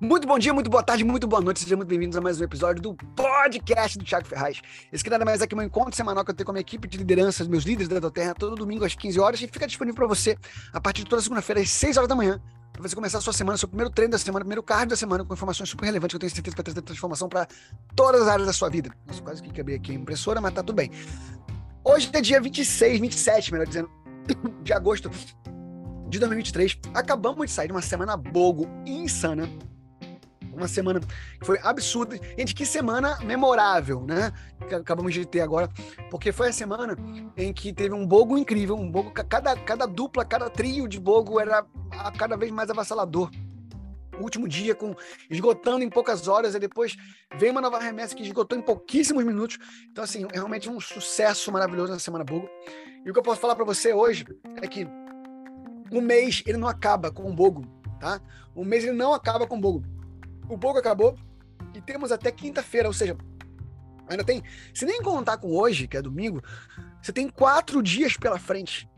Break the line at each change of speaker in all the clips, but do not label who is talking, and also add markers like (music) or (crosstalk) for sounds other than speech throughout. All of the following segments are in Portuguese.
Muito bom dia, muito boa tarde, muito boa noite. Sejam muito bem-vindos a mais um episódio do podcast do Thiago Ferraz. Esse que nada mais é que um encontro semanal que eu tenho com a minha equipe de liderança, meus líderes da Terra, todo domingo às 15 horas e fica disponível para você a partir de toda segunda-feira às 6 horas da manhã, para você começar a sua semana, seu primeiro treino da semana, primeiro card da semana, com informações super relevantes que eu tenho certeza que vai trazer transformação para todas as áreas da sua vida. Nossa, quase que quebrei aqui a impressora, mas tá tudo bem. Hoje é dia 26, 27, melhor dizendo, (coughs) de agosto de 2023. Acabamos de sair de uma semana bogo insana uma semana que foi absurda. Gente, que semana memorável, né? Que acabamos de ter agora, porque foi a semana em que teve um bogo incrível, um bogo, cada, cada dupla, cada trio de bogo era cada vez mais avassalador. Último dia, com esgotando em poucas horas, e depois veio uma nova remessa que esgotou em pouquíssimos minutos. Então, assim, é realmente um sucesso maravilhoso na Semana Bogo. E o que eu posso falar para você hoje é que o mês ele não acaba com o Bogo, tá? O mês ele não acaba com o Bogo o Bogo acabou e temos até quinta-feira, ou seja, ainda tem. Se nem contar com hoje, que é domingo, você tem quatro dias pela frente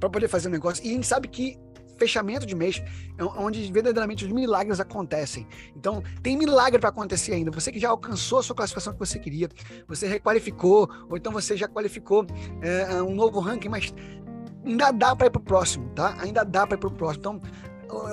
para poder fazer um negócio. E a gente sabe que fechamento de mês é onde verdadeiramente os milagres acontecem. Então, tem milagre para acontecer ainda. Você que já alcançou a sua classificação que você queria, você requalificou, ou então você já qualificou é, um novo ranking, mas ainda dá para ir para o próximo, tá? Ainda dá para ir para o próximo. Então,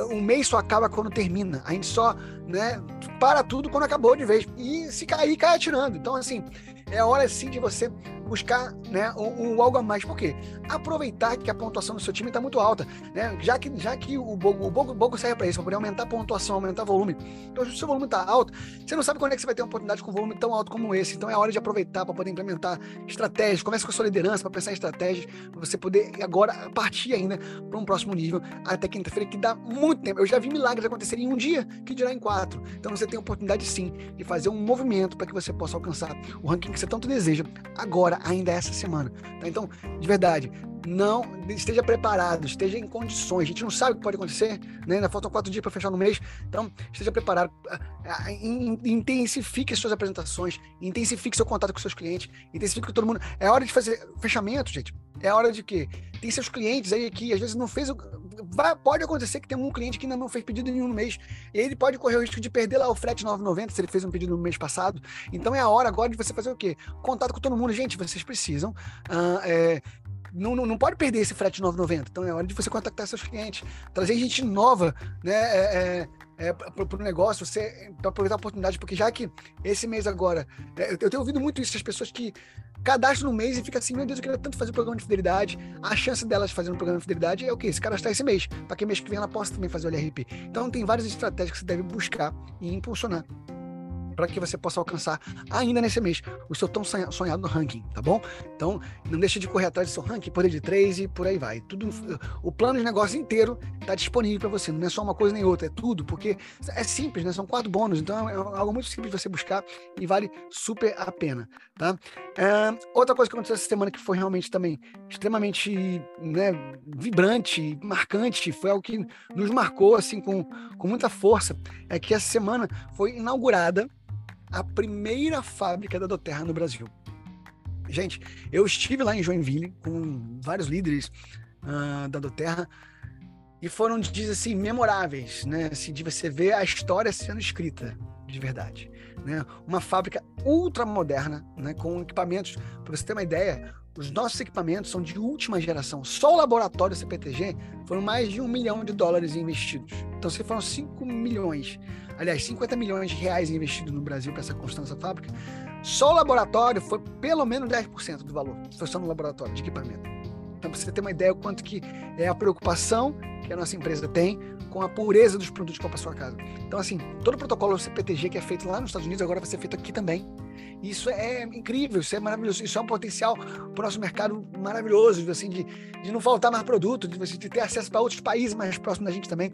o mês só acaba quando termina. A gente só né, para tudo quando acabou de vez. E se cair, cai atirando. Então, assim, é hora sim de você buscar né, algo a mais. Por quê? Aproveitar que a pontuação do seu time está muito alta. Né? Já que, já que o Bogo, o Bogo, o Bogo serve para isso, para poder aumentar a pontuação, aumentar o volume. Então, se o seu volume está alto, você não sabe quando é que você vai ter uma oportunidade com um volume tão alto como esse. Então, é hora de aproveitar para poder implementar estratégias. Comece com a sua liderança para pensar em estratégias, para você poder agora partir ainda para um próximo nível até quinta-feira, que dá muito tempo. Eu já vi milagres acontecerem em um dia, que dirá em quatro. Então, você tem a oportunidade sim de fazer um movimento para que você possa alcançar o ranking que você tanto deseja agora, ainda essa semana. Tá? Então, de verdade, não esteja preparado, esteja em condições. A gente não sabe o que pode acontecer, né? ainda faltam quatro dias para fechar no mês, então esteja preparado. Intensifique suas apresentações, intensifique seu contato com seus clientes, intensifique com todo mundo. É hora de fazer fechamento, gente. É hora de quê? Tem seus clientes aí que às vezes não fez. Vai, pode acontecer que tem um cliente que ainda não fez pedido nenhum no mês. E ele pode correr o risco de perder lá o frete 9,90 se ele fez um pedido no mês passado. Então é a hora agora de você fazer o quê? Contato com todo mundo. Gente, vocês precisam. Uh, é, não, não, não, pode perder esse frete 9,90. Então é hora de você contactar seus clientes, trazer gente nova, né? É, é, é, para o negócio, você para aproveitar a oportunidade, porque já que esse mês agora, é, eu tenho ouvido muito isso, as pessoas que cadastram no mês e ficam assim, meu Deus, eu queria tanto fazer um programa de fidelidade. A chance delas de fazer um programa de fidelidade é o quê? Se cadastrar esse mês, para que mês que vem ela possa também fazer o LRP. Então tem várias estratégias que você deve buscar e impulsionar para que você possa alcançar ainda nesse mês o seu tão sonhado ranking, tá bom? Então, não deixe de correr atrás do seu ranking, poder de três e por aí vai. Tudo, o plano de negócio inteiro está disponível para você, não é só uma coisa nem outra, é tudo, porque é simples, né? São quatro bônus, então é algo muito simples de você buscar e vale super a pena, tá? É, outra coisa que aconteceu essa semana que foi realmente também extremamente né, vibrante, marcante, foi algo que nos marcou assim com, com muita força, é que essa semana foi inaugurada a primeira fábrica da Doterra no Brasil. Gente, eu estive lá em Joinville com vários líderes uh, da Doterra e foram dias assim memoráveis, né? Assim, de você ver a história sendo escrita de verdade, né? Uma fábrica ultra moderna, né? Com equipamentos, para você ter uma ideia, os nossos equipamentos são de última geração. Só o laboratório CPTG foram mais de um milhão de dólares investidos. Então, se foram 5 milhões aliás, 50 milhões de reais investidos no Brasil para essa dessa fábrica, só o laboratório foi pelo menos 10% do valor, foi só no laboratório de equipamento. Então, para você ter uma ideia do quanto que é a preocupação que a nossa empresa tem com a pureza dos produtos para sua casa. Então, assim, todo o protocolo CPTG que é feito lá nos Estados Unidos agora vai ser feito aqui também. Isso é incrível, isso é maravilhoso, isso é um potencial para o nosso mercado maravilhoso, assim, de, de não faltar mais produto, de, ter acesso para outros países mais próximos da gente também,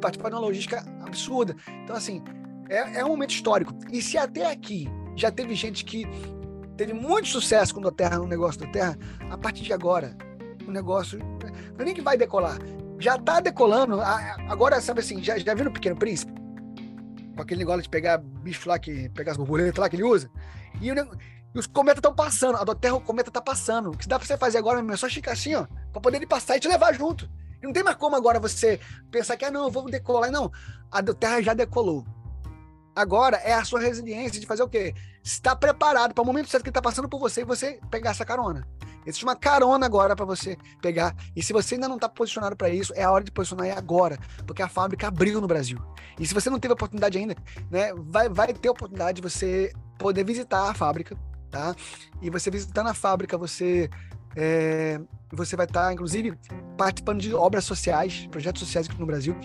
participar de uma logística absurda. Então, assim, é, é um momento histórico. E se até aqui já teve gente que teve muito sucesso com a Terra, no negócio da Terra, a partir de agora, o negócio não é nem que vai decolar, já está decolando. Agora, sabe assim, já, já viu no Pequeno Príncipe? Com aquele negócio de pegar bicho lá, que pegar as borboletas lá que ele usa. E, o, e os cometas estão passando. A do Terra, o cometa está passando. O que dá para você fazer agora é só ficar assim, ó, para poder ele passar e te levar junto. Não tem mais como agora você pensar que, ah, não, eu vou decolar. Não, a Terra já decolou. Agora é a sua resiliência de fazer o quê? Estar preparado para o momento certo que está passando por você e você pegar essa carona. Existe uma carona agora para você pegar. E se você ainda não está posicionado para isso, é a hora de posicionar agora, porque a fábrica abriu no Brasil. E se você não teve a oportunidade ainda, né, vai, vai ter a oportunidade de você poder visitar a fábrica, tá? E você visitando a fábrica, você é, você vai estar, inclusive, participando de obras sociais, projetos sociais aqui no Brasil.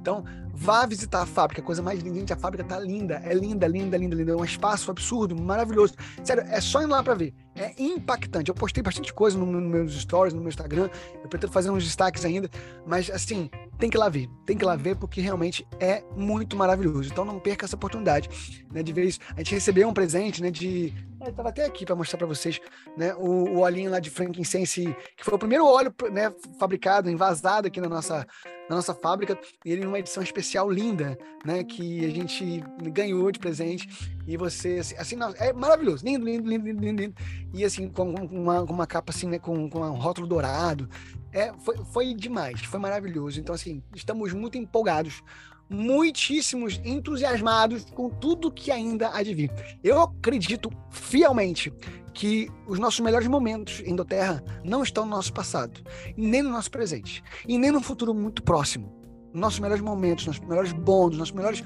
Então, vá visitar a fábrica, coisa mais linda. Gente, a fábrica tá linda, é linda, linda, linda, linda. É um espaço absurdo, maravilhoso. Sério, é só ir lá para ver. É impactante. Eu postei bastante coisa nos no meus stories, no meu Instagram. Eu pretendo fazer uns destaques ainda, mas assim, tem que ir lá ver. Tem que ir lá ver porque realmente é muito maravilhoso. Então não perca essa oportunidade né, de ver isso. A gente recebeu um presente né, de. Eu estava até aqui para mostrar para vocês né, o, o olhinho lá de frankincense, que foi o primeiro óleo né, fabricado, envasado aqui na nossa, na nossa fábrica. Ele numa edição especial linda, né? Que a gente ganhou de presente. E você, assim, assim é maravilhoso. Lindo, lindo, lindo, lindo, lindo. E assim, com, uma, uma capa assim, né? Com, com um rótulo dourado. É, foi, foi demais, foi maravilhoso. Então, assim, estamos muito empolgados muitíssimos entusiasmados com tudo que ainda há de vir. Eu acredito fielmente que os nossos melhores momentos em Doterra não estão no nosso passado, nem no nosso presente, e nem no futuro muito próximo. Nossos melhores momentos, nossos melhores bônus, nossos melhores,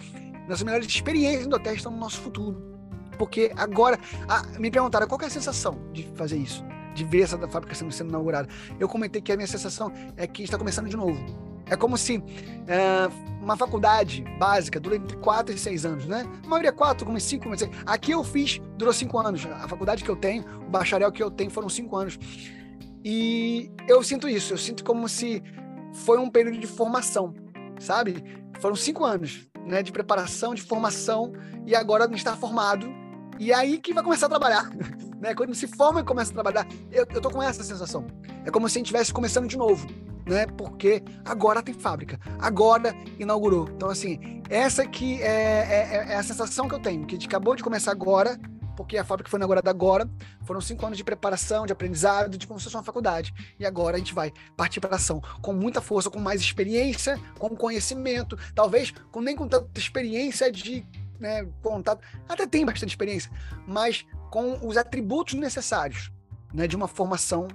nossas melhores experiências em Doterra estão no nosso futuro. Porque agora, me perguntaram qual é a sensação de fazer isso, de ver essa fábrica sendo, sendo inaugurada. Eu comentei que a minha sensação é que está começando de novo é como se é, uma faculdade básica dura entre 4 e 6 anos, né? A maioria é 4, como 5, como 6. Aqui eu fiz, durou 5 anos. A faculdade que eu tenho, o bacharel que eu tenho foram 5 anos. E eu sinto isso, eu sinto como se foi um período de formação, sabe? Foram 5 anos, né? De preparação, de formação, e agora não está formado. E é aí que vai começar a trabalhar. (laughs) Né? Quando se forma e começa a trabalhar, eu, eu tô com essa sensação. É como se a gente estivesse começando de novo né? Porque agora tem fábrica, agora inaugurou. Então, assim, essa aqui é, é, é, a sensação que eu tenho, que a gente acabou de começar agora, porque a fábrica foi inaugurada agora. Foram cinco anos de preparação, de aprendizado, de como se fosse uma faculdade. E agora a gente vai partir para ação com muita força, com mais experiência, com conhecimento, talvez com nem com tanta experiência de né, contato. Até tem bastante experiência, mas com os atributos necessários né, de uma formação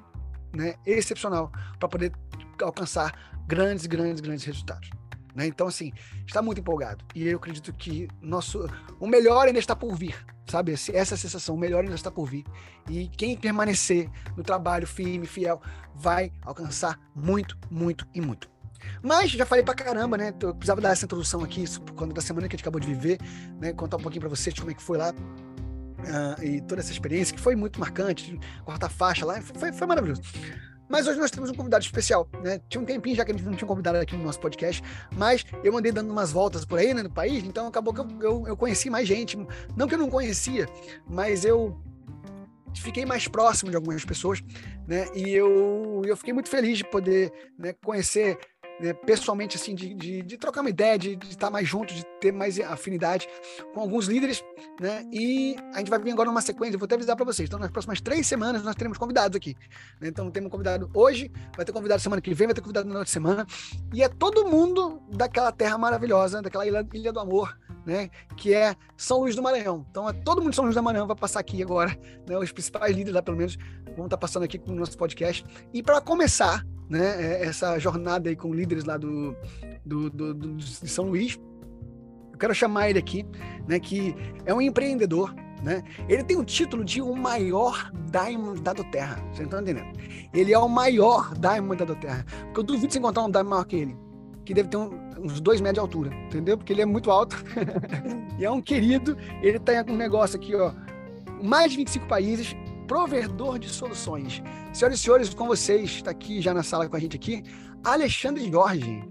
né, excepcional para poder alcançar grandes, grandes, grandes resultados. Né? Então, assim, está muito empolgado. E eu acredito que nosso, o melhor ainda está por vir, sabe? Essa sensação, o melhor ainda está por vir. E quem permanecer no trabalho firme, fiel, vai alcançar muito, muito e muito. Mas já falei pra caramba, né? Eu precisava dar essa introdução aqui, isso por conta da semana que a gente acabou de viver, né? Contar um pouquinho para vocês como é que foi lá. Uh, e toda essa experiência que foi muito marcante, quarta faixa lá, foi, foi maravilhoso. Mas hoje nós temos um convidado especial, né? Tinha um tempinho já que a gente não tinha convidado aqui no nosso podcast, mas eu andei dando umas voltas por aí, né, no país, então acabou que eu, eu, eu conheci mais gente. Não que eu não conhecia, mas eu fiquei mais próximo de algumas pessoas, né? E eu, eu fiquei muito feliz de poder né, conhecer pessoalmente, assim, de, de, de, trocar uma ideia, de, estar mais junto, de ter mais afinidade com alguns líderes, né? E a gente vai vir agora numa sequência, vou até avisar para vocês. Então, nas próximas três semanas, nós teremos convidados aqui. Né? Então, temos convidado hoje, vai ter convidado semana que vem, vai ter convidado na outra semana. E é todo mundo daquela terra maravilhosa, daquela ilha, ilha do amor, né? Que é São Luís do Maranhão. Então, é todo mundo de São Luís do Maranhão vai passar aqui agora, né? Os principais líderes lá, pelo menos, vão estar passando aqui com o nosso podcast. E para começar, né, é, essa jornada aí com líderes lá do, do, do, do, de São Luís. Eu quero chamar ele aqui, né, que é um empreendedor, né? Ele tem o título de o maior diamond da Terra. Vocês estão entendendo? Ele é o maior diamond da Terra. Porque eu duvido de encontrar um diamond maior que ele. Que deve ter um, uns dois metros de altura, entendeu? Porque ele é muito alto. (laughs) e é um querido. Ele tem um negócio aqui, ó. Mais de 25 países, provedor de soluções. Senhoras e senhores, com vocês, está aqui já na sala com a gente aqui, Alexandre Jorge.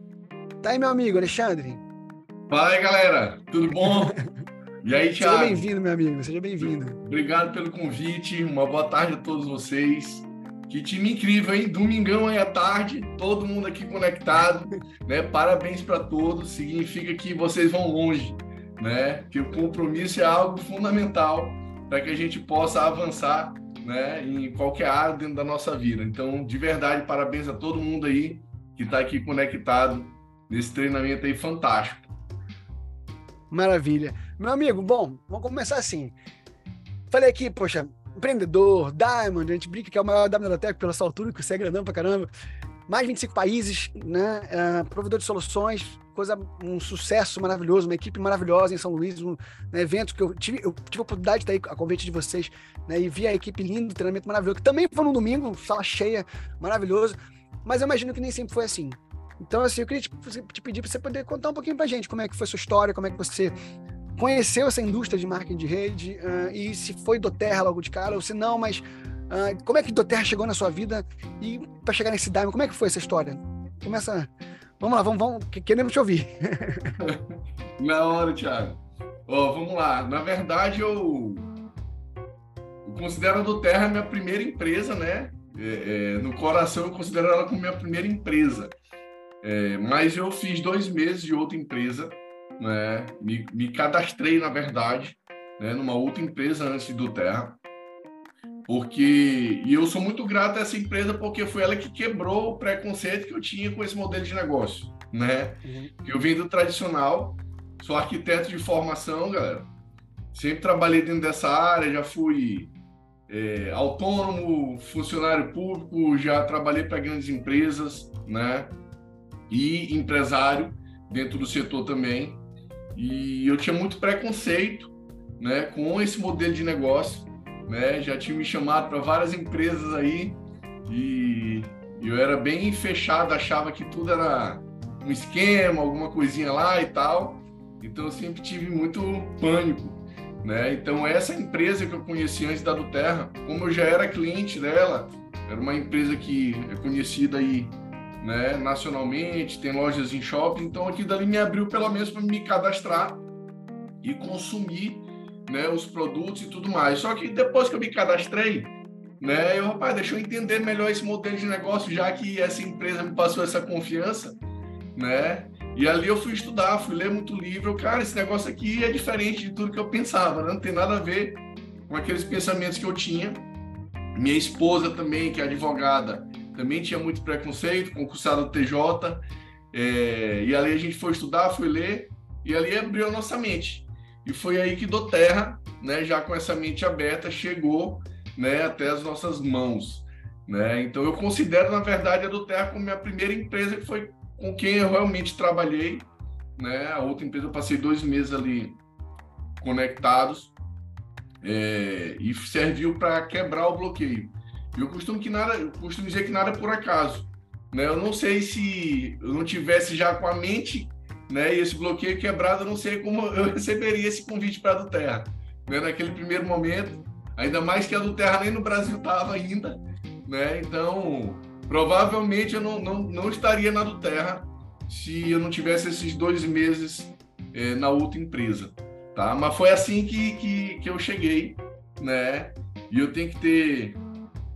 Tá aí, meu amigo, Alexandre?
Fala aí, galera. Tudo bom? (laughs) E aí, Thiago?
Seja bem-vindo, meu amigo. Seja bem-vindo.
Obrigado pelo convite. Uma boa tarde a todos vocês. Que time incrível, hein? Domingão aí à tarde, todo mundo aqui conectado, né? Parabéns para todos. Significa que vocês vão longe, né? Que o compromisso é algo fundamental para que a gente possa avançar né, em qualquer área dentro da nossa vida. Então, de verdade, parabéns a todo mundo aí que está aqui conectado nesse treinamento aí fantástico.
Maravilha. Meu amigo, bom, vamos começar assim. Falei aqui, poxa, empreendedor, Diamond, a gente brinca que é o maior da Tech pela sua altura, que você é grandão pra caramba. Mais 25 países, né? Uh, provedor de soluções, coisa, um sucesso maravilhoso, uma equipe maravilhosa em São Luís, um, um evento que eu tive, eu tive a oportunidade de estar aí a convite de vocês, né? E vi a equipe linda, treinamento maravilhoso, que também foi no domingo, sala cheia, maravilhoso. Mas eu imagino que nem sempre foi assim. Então, assim, eu queria te, te pedir para você poder contar um pouquinho para a gente como é que foi sua história, como é que você conheceu essa indústria de marketing de rede uh, e se foi do Terra logo de cara ou se não, mas uh, como é que do Terra chegou na sua vida e para chegar nesse Diamond, como é que foi essa história? Começa, vamos lá, vamos, vamos queremos te ouvir. (laughs)
na hora, Thiago. Oh, vamos lá, na verdade eu, eu considero a do Terra minha primeira empresa, né? É, é, no coração eu considero ela como minha primeira empresa. É, mas eu fiz dois meses de outra empresa, né? me, me cadastrei, na verdade, né? numa outra empresa antes do Terra, porque e eu sou muito grato a essa empresa porque foi ela que quebrou o preconceito que eu tinha com esse modelo de negócio, né? Uhum. Eu vim do tradicional, sou arquiteto de formação, galera. Sempre trabalhei dentro dessa área, já fui é, autônomo, funcionário público, já trabalhei para grandes empresas, né? e empresário dentro do setor também. E eu tinha muito preconceito né, com esse modelo de negócio. Né? Já tinha me chamado para várias empresas aí e eu era bem fechado, achava que tudo era um esquema, alguma coisinha lá e tal. Então eu sempre tive muito pânico. Né? Então essa empresa que eu conheci antes da do Terra, como eu já era cliente dela, era uma empresa que é conhecida aí né, nacionalmente, tem lojas em shopping, então aqui dali me abriu pelo menos para me cadastrar e consumir né, os produtos e tudo mais. Só que depois que eu me cadastrei, né, eu, rapaz, deixa eu entender melhor esse modelo de negócio, já que essa empresa me passou essa confiança, né? E ali eu fui estudar, fui ler muito livro. Cara, esse negócio aqui é diferente de tudo que eu pensava, né? não tem nada a ver com aqueles pensamentos que eu tinha. Minha esposa também, que é advogada, também tinha muito preconceito, concursado TJ, é, e ali a gente foi estudar, foi ler, e ali abriu a nossa mente. E foi aí que do Terra, né, já com essa mente aberta, chegou né, até as nossas mãos. Né? Então eu considero, na verdade, a do Terra como minha primeira empresa, que foi com quem eu realmente trabalhei. Né? A outra empresa eu passei dois meses ali conectados é, e serviu para quebrar o bloqueio. Eu costumo, que nada, eu costumo dizer que nada é por acaso. Né? Eu não sei se eu não tivesse já com a mente né, e esse bloqueio quebrado, eu não sei como (laughs) eu receberia esse convite para a do Terra. Né? Naquele primeiro momento, ainda mais que a do Terra nem no Brasil estava ainda. Né? Então, provavelmente eu não, não, não estaria na do Terra se eu não tivesse esses dois meses é, na outra empresa. Tá? Mas foi assim que, que, que eu cheguei, né? E eu tenho que ter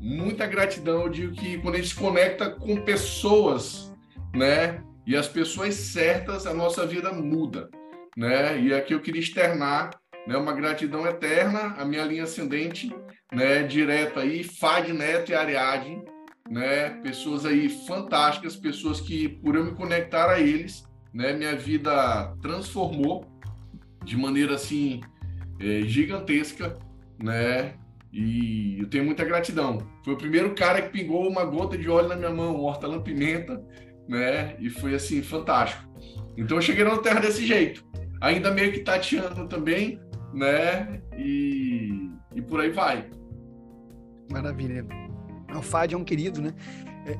muita gratidão. Eu digo que quando a gente se conecta com pessoas, né? E as pessoas certas, a nossa vida muda, né? E aqui eu queria externar né, uma gratidão eterna, a minha linha ascendente, né? Direto aí, Fad Neto e Ariadne, né? Pessoas aí fantásticas, pessoas que, por eu me conectar a eles, né? Minha vida transformou de maneira assim é, gigantesca, né? E eu tenho muita gratidão. Foi o primeiro cara que pingou uma gota de óleo na minha mão, hortelã-pimenta, né? E foi assim, fantástico. Então eu cheguei na Terra desse jeito. Ainda meio que tateando também, né? E, e por aí vai.
Maravilha. O Fad é um querido, né?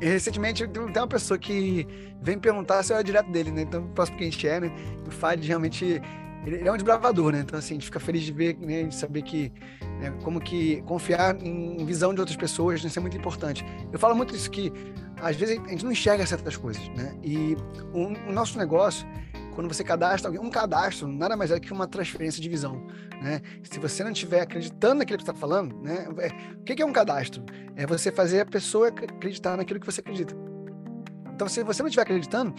É, recentemente tem uma pessoa que vem perguntar se eu era direto dele, né? Então, próximo que a gente é, né? O Fad realmente ele, é um desbravador, né? Então, assim, a gente fica feliz de ver, né? De saber que, né? como que confiar em visão de outras pessoas, né? isso é muito importante. Eu falo muito isso que, às vezes, a gente não enxerga certas coisas, né? E o, o nosso negócio, quando você cadastra alguém, um cadastro nada mais é que uma transferência de visão, né? Se você não estiver acreditando naquilo que está falando, né? É, o que é um cadastro? É você fazer a pessoa acreditar naquilo que você acredita. Então, se você não estiver acreditando,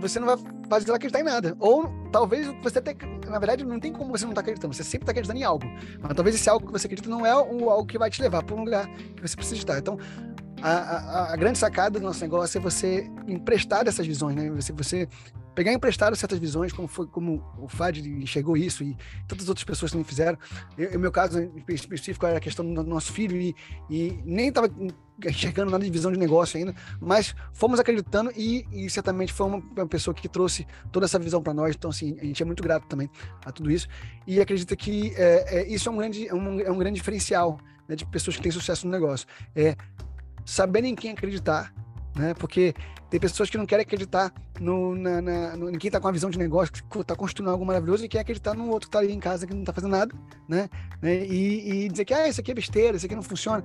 você não vai fazer ela acreditar em nada. Ou talvez você até, na verdade, não tem como você não estar tá acreditando, você sempre está acreditando em algo. Mas talvez esse algo que você acredita não é o algo que vai te levar para um lugar que você precisa estar. Então, a, a, a, grande sacada do nosso negócio é você emprestar essas visões, né? Você, você pegar emprestado certas visões, como foi como o Fad enxergou isso e tantas outras pessoas também fizeram. No meu caso em específico era a questão do nosso filho e, e nem estava enxergando nada de visão de negócio ainda, mas fomos acreditando e, e certamente foi uma, uma, pessoa que trouxe toda essa visão para nós. Então, assim, a gente é muito grato também a tudo isso e acredita que é, é, isso é um grande, é um, é um grande diferencial né, de pessoas que têm sucesso no negócio. É saberem em quem acreditar, né? Porque tem pessoas que não querem acreditar no, na, na, no, está com a visão de negócio, que está construindo algo maravilhoso e quer acreditar no outro que está ali em casa que não está fazendo nada, né? né? E, e, dizer que ah, isso aqui é besteira, isso aqui não funciona,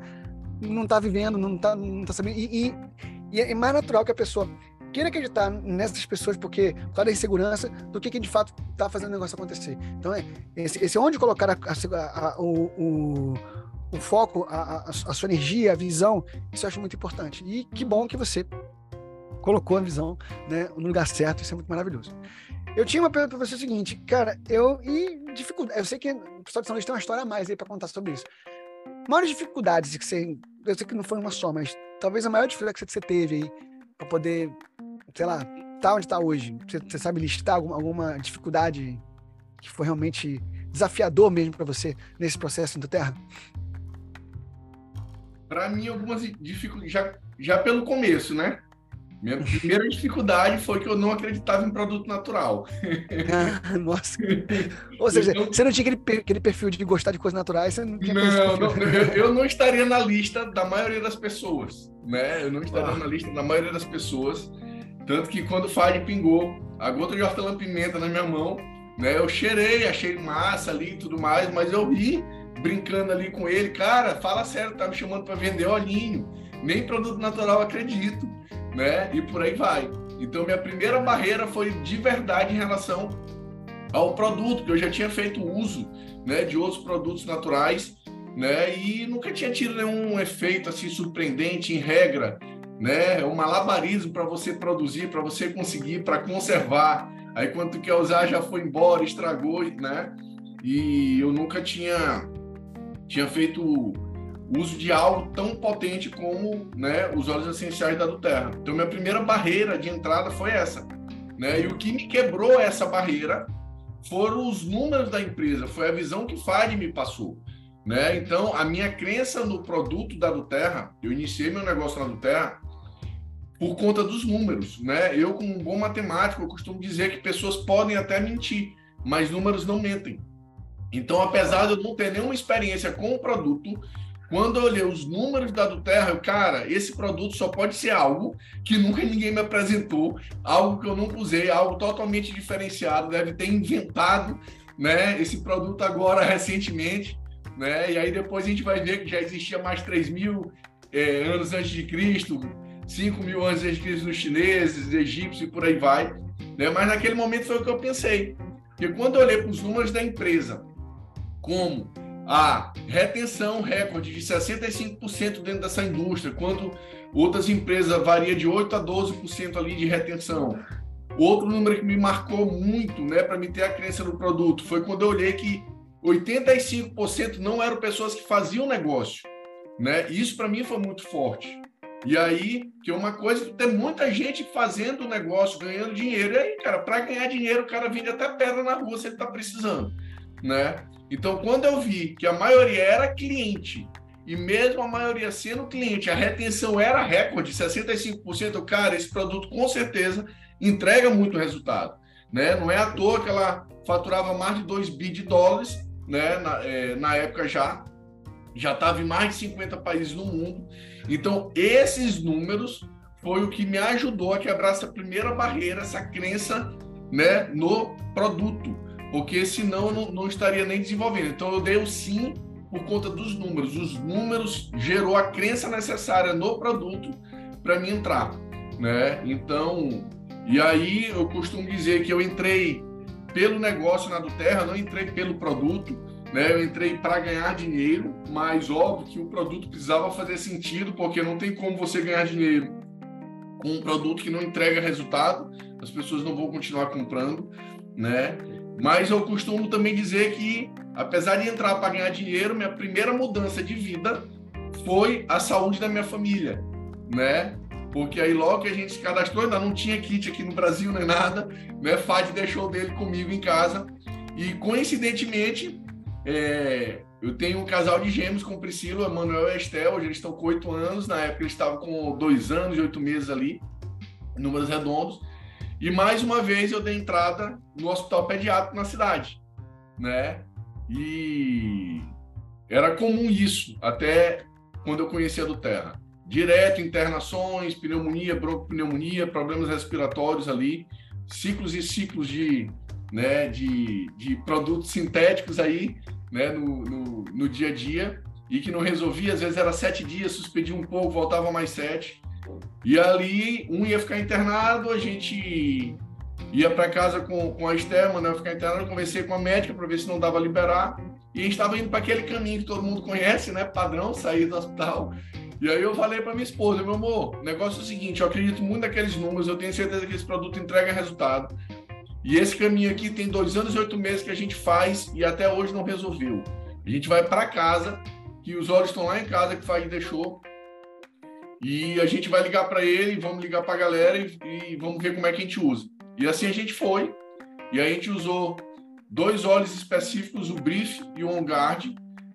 não está vivendo, não está não tá sabendo. E, e, e, é mais natural que a pessoa queira acreditar nessas pessoas porque por causa da insegurança do que, que de fato está fazendo o negócio acontecer. Então, é, esse, esse é onde colocar a, a, a, o, o o foco, a, a, a, sua energia, a visão, isso eu acho muito importante. E que bom que você colocou a visão né, no lugar certo, isso é muito maravilhoso. Eu tinha uma pergunta para você o seguinte, cara, eu e dificuldade, eu sei que o pessoal de São Luís tem uma história a mais aí para contar sobre isso. Maiores dificuldades que você, eu sei que não foi uma só, mas talvez a maior dificuldade que você teve aí para poder, sei lá, tá onde está hoje. Você, você, sabe listar alguma, alguma dificuldade que foi realmente desafiador mesmo para você nesse processo da Terra?
Para mim, algumas dificuldades, já, já pelo começo, né? Minha primeira (laughs) dificuldade foi que eu não acreditava em produto natural.
Ah, nossa. (laughs) Ou seja, então, você não tinha aquele, aquele perfil de gostar de coisas naturais, você não tinha Não,
não eu, eu, não estaria na lista da maioria das pessoas, né? Eu não estaria ah. na lista da maioria das pessoas. Tanto que quando o Fad pingou a gota de hortelã-pimenta na minha mão, né? Eu cheirei, achei massa ali e tudo mais, mas eu vi brincando ali com ele, cara, fala sério, tá me chamando para vender olhinho, nem produto natural acredito, né? E por aí vai. Então minha primeira barreira foi de verdade em relação ao produto, que eu já tinha feito uso, né, de outros produtos naturais, né? E nunca tinha tido nenhum efeito assim surpreendente em regra, né? É um malabarismo para você produzir, para você conseguir, para conservar. Aí quando tu quer usar já foi embora, estragou, né? E eu nunca tinha tinha feito uso de algo tão potente como né, os óleos essenciais da Terra. Então, minha primeira barreira de entrada foi essa. Né? E o que me quebrou essa barreira foram os números da empresa, foi a visão que Fad me passou. Né? Então, a minha crença no produto da Terra, eu iniciei meu negócio na Terra por conta dos números. Né? Eu, como um bom matemático, eu costumo dizer que pessoas podem até mentir, mas números não mentem. Então, apesar de eu não ter nenhuma experiência com o produto, quando eu olhei os números da Duterra, eu, cara, esse produto só pode ser algo que nunca ninguém me apresentou, algo que eu nunca usei, algo totalmente diferenciado, deve ter inventado, né, esse produto agora (laughs) recentemente, né, e aí depois a gente vai ver que já existia mais 3 mil é, anos antes de Cristo, 5 mil anos antes de Cristo nos chineses, egípcios e por aí vai, né, mas naquele momento foi o que eu pensei, porque quando eu olhei para os números da empresa, como a retenção recorde de 65% dentro dessa indústria, quanto outras empresas varia de 8 a 12% ali de retenção. Outro número que me marcou muito, né, para me ter a crença no produto, foi quando eu olhei que 85% não eram pessoas que faziam negócio, né? Isso para mim foi muito forte. E aí, que é uma coisa que tem muita gente fazendo negócio, ganhando dinheiro. E aí, cara, para ganhar dinheiro, o cara vende até pedra na rua se ele está precisando, né? Então, quando eu vi que a maioria era cliente, e mesmo a maioria sendo cliente, a retenção era recorde, 65%, cara, esse produto com certeza entrega muito resultado. Né? Não é à toa que ela faturava mais de 2 bi de dólares, né? na, é, na época já, já estava em mais de 50 países no mundo. Então, esses números foi o que me ajudou a quebrar essa primeira barreira, essa crença né, no produto porque senão não, não estaria nem desenvolvendo. Então eu dei o sim por conta dos números. Os números gerou a crença necessária no produto para mim entrar, né? Então, e aí eu costumo dizer que eu entrei pelo negócio na do Terra, não entrei pelo produto, né? Eu entrei para ganhar dinheiro, mas óbvio que o produto precisava fazer sentido, porque não tem como você ganhar dinheiro com um produto que não entrega resultado, as pessoas não vão continuar comprando, né? Mas eu costumo também dizer que, apesar de entrar para ganhar dinheiro, minha primeira mudança de vida foi a saúde da minha família. né? Porque aí logo que a gente se cadastrou, ainda não tinha kit aqui no Brasil nem nada, né? Fad deixou dele comigo em casa. E coincidentemente, é, eu tenho um casal de gêmeos com Priscila, Manuel e Estel, hoje eles estão com oito anos, na época eles estavam com dois anos e oito meses ali, números redondos. E mais uma vez eu dei entrada no hospital pediátrico na cidade, né? E era comum isso, até quando eu conhecia do Terra. Direto, internações, pneumonia, broncopneumonia, problemas respiratórios ali, ciclos e ciclos de, né, de, de produtos sintéticos aí, né, no, no, no dia a dia, e que não resolvia, às vezes era sete dias, suspendia um pouco, voltava mais sete. E ali, um ia ficar internado, a gente ia para casa com, com a Esther, né, ficar internado, conversei com a médica para ver se não dava liberar, e a estava indo para aquele caminho que todo mundo conhece, né, padrão, sair do hospital. E aí eu falei para minha esposa, meu amor, o negócio é o seguinte, eu acredito muito naqueles números, eu tenho certeza que esse produto entrega resultado. E esse caminho aqui tem dois anos e oito meses que a gente faz e até hoje não resolveu. A gente vai para casa, que os olhos estão lá em casa, que faz deixou, e a gente vai ligar para ele, vamos ligar para a galera e, e, vamos ver como é que a gente usa. E assim a gente foi. E a gente usou dois óleos específicos, o Brief e o On Guard,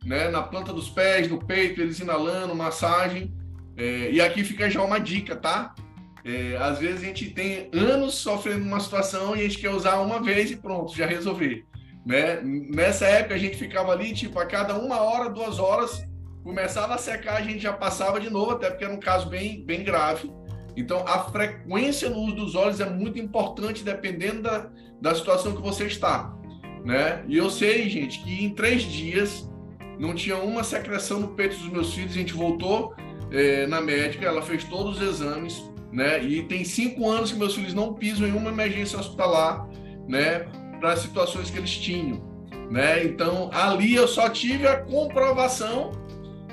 né, na planta dos pés, no peito, eles inalando, massagem. É, e aqui fica já uma dica, tá? É, às vezes a gente tem anos sofrendo uma situação e a gente quer usar uma vez e pronto, já resolver. Né? Nessa época a gente ficava ali, tipo, a cada uma hora, duas horas, começava a secar, a gente já passava de novo, até porque era um caso bem, bem grave. Então, a frequência no uso dos óleos é muito importante dependendo da, da situação que você está. Né? E eu sei, gente, que em três dias não tinha uma secreção no peito dos meus filhos. A gente voltou é, na médica, ela fez todos os exames, né? E tem cinco anos que meus filhos não pisam em uma emergência hospitalar, né? Para as situações que eles tinham, né? Então ali eu só tive a comprovação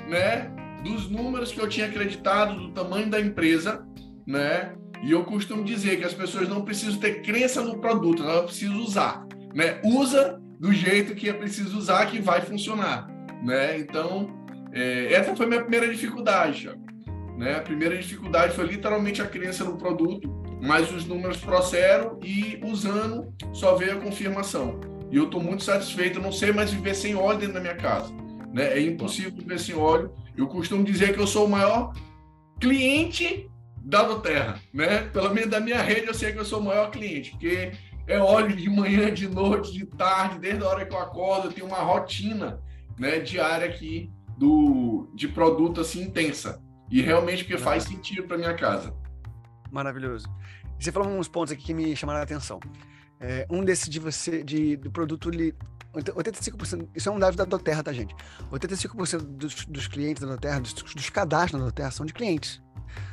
né, dos números que eu tinha acreditado, do tamanho da empresa, né? E eu costumo dizer que as pessoas não precisam ter crença no produto, elas precisam usar, né? Usa do jeito que é preciso usar que vai funcionar, né? Então, é, essa foi minha primeira dificuldade, né? A primeira dificuldade foi literalmente a crença no produto, mas os números trouxeram e usando só veio a confirmação. E eu estou muito satisfeito, não sei mais viver sem dentro da minha casa. Né? É impossível viver sem óleo. Eu costumo dizer que eu sou o maior cliente da Doterra, né? Pelo menos da minha rede eu sei que eu sou o maior cliente, porque é óleo de manhã, de noite, de tarde, desde a hora que eu acordo, eu tenho uma rotina, né, diária aqui do de produto assim intensa. E realmente porque faz sentido para minha casa.
Maravilhoso. Você falou uns pontos aqui que me chamaram a atenção. É, um desses de você, de, do produto 85%, isso é um dado da Doterra, tá, gente? 85% dos, dos clientes da Doterra, dos, dos cadastros da Doterra, são de clientes.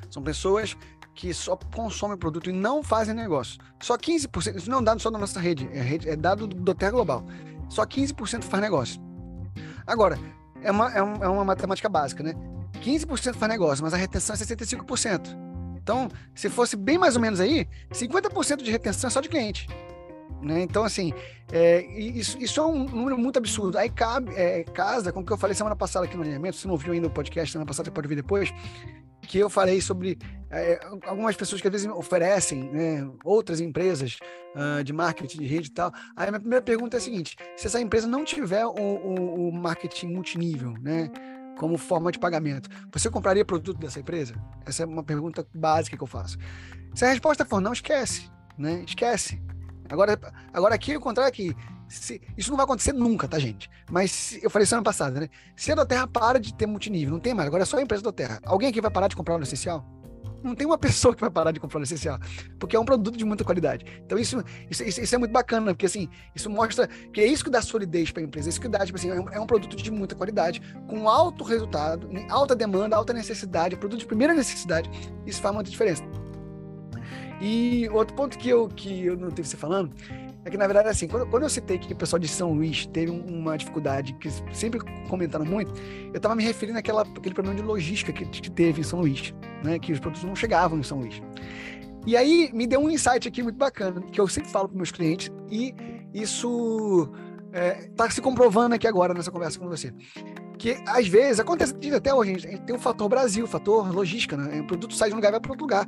São pessoas que só consomem produto e não fazem negócio. Só 15%, isso não é dado só da nossa rede, é, rede, é dado do Doterra Global. Só 15% faz negócio. Agora, é uma, é, um, é uma matemática básica, né? 15% faz negócio, mas a retenção é 65%. Então, se fosse bem mais ou menos aí, 50% de retenção é só de cliente. Né? Então, assim, é, isso, isso, é um número muito absurdo. Aí cabe, é, casa com o que eu falei semana passada aqui no alinhamento. Se não ouviu ainda o podcast semana passada, você pode ver depois. Que eu falei sobre é, algumas pessoas que às vezes oferecem, né, outras empresas uh, de marketing de rede e tal. Aí a minha primeira pergunta é a seguinte: se essa empresa não tiver o, o, o marketing multinível, né? como forma de pagamento. Você compraria produto dessa empresa? Essa é uma pergunta básica que eu faço. Se a resposta for não, esquece, né? Esquece. Agora, agora aqui, o contrário aqui. Se, isso não vai acontecer nunca, tá, gente? Mas se, eu falei semana passada, né? Se a Terra para de ter multinível, não tem mais, agora é só a empresa da Terra. Alguém aqui vai parar de comprar o essencial? Não tem uma pessoa que vai parar de comprar o essencial, porque é um produto de muita qualidade. Então, isso, isso, isso, isso é muito bacana, porque assim, isso mostra que é isso que dá solidez para a empresa, é isso que dá, tipo assim, é um, é um, produto de muita qualidade, com alto resultado, alta demanda, alta necessidade, produto de primeira necessidade. Isso faz muita diferença. E outro ponto que eu, que eu não tive você falando é que, na verdade, assim, quando, quando eu citei que o pessoal de São Luís teve uma dificuldade, que sempre comentaram muito, eu estava me referindo àquela, àquele problema de logística que, que teve em São Luís, né? Que os produtos não chegavam em São Luís. E aí me deu um insight aqui muito bacana, que eu sempre falo para meus clientes, e isso está é, tá se comprovando aqui agora nessa conversa com você. que às vezes acontece até hoje, a gente tem o fator Brasil, o fator logística, né? O produto sai de um lugar e vai para outro lugar.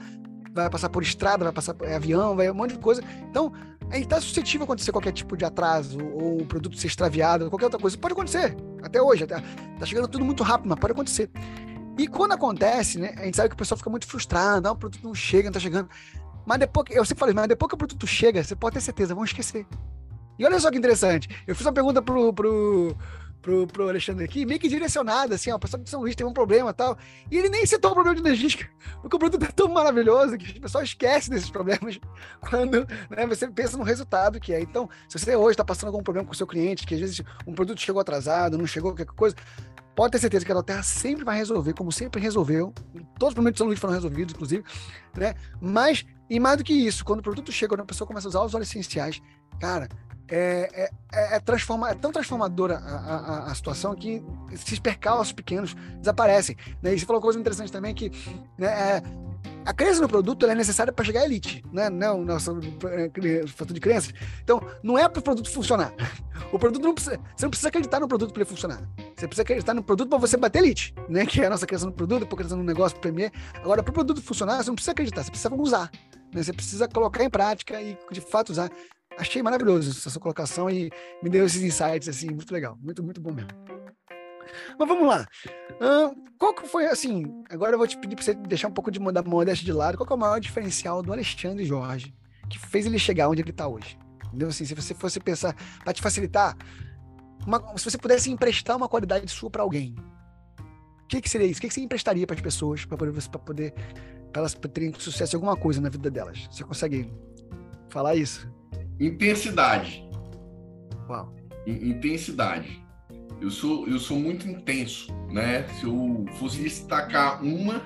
Vai passar por estrada, vai passar por avião, vai um monte de coisa. Então, a gente está suscetível a acontecer qualquer tipo de atraso, ou o produto ser extraviado, qualquer outra coisa. Pode acontecer, até hoje. Até, tá chegando tudo muito rápido, mas pode acontecer. E quando acontece, né, a gente sabe que o pessoal fica muito frustrado, ah, o produto não chega, não tá chegando. Mas depois, eu sempre falei, mas depois que o produto chega, você pode ter certeza, vão esquecer. E olha só que interessante, eu fiz uma pergunta pro, pro, pro, pro Alexandre aqui, meio que direcionada, assim, ó, o pessoal de São Luís tem um problema e tal, e ele nem citou o problema de logística, (laughs) porque o produto é tão maravilhoso que o pessoal esquece desses problemas (laughs) quando né, você pensa no resultado que é. Então, se você hoje está passando algum problema com o seu cliente, que às vezes um produto chegou atrasado, não chegou, qualquer coisa, pode ter certeza que a Terra sempre vai resolver, como sempre resolveu. Todos os problemas de São Luís foram resolvidos, inclusive, né? Mas, e mais do que isso, quando o produto chega, quando a pessoa começa a usar os óleos essenciais, cara, é, é, é, transforma, é tão transformadora a, a, a, situação que esses percalços pequenos desaparecem. Né? E você falou uma coisa interessante também que né, é, a crença no produto é necessária para chegar à elite, né? não o nosso é, fator de crenças. Então, não é para o produto funcionar. (laughs) O produto não precisa, você não precisa acreditar no produto para ele funcionar. Você precisa acreditar no produto para você bater elite, né? que é a nossa crença no produto, a crença no negócio, premier. Agora, para o produto funcionar, você não precisa acreditar, você precisa usar. Né? Você precisa colocar em prática e, de fato, usar achei maravilhoso essa sua colocação e me deu esses insights, assim, muito legal, muito, muito bom mesmo. Mas vamos lá. Uh, qual que foi, assim, agora eu vou te pedir para você deixar um pouco de da modéstia de lado, qual que é o maior diferencial do Alexandre Jorge que fez ele chegar onde ele está hoje? Entendeu? Assim, se você fosse pensar, para te facilitar, uma, se você pudesse emprestar uma qualidade sua para alguém, o que, que seria isso? O que, que você emprestaria para as pessoas para poder, pra poder pra elas terem sucesso em alguma coisa na vida delas? Você consegue falar isso?
Intensidade. Uau. Intensidade. Eu sou, eu sou muito intenso, né? Se eu fosse destacar uma,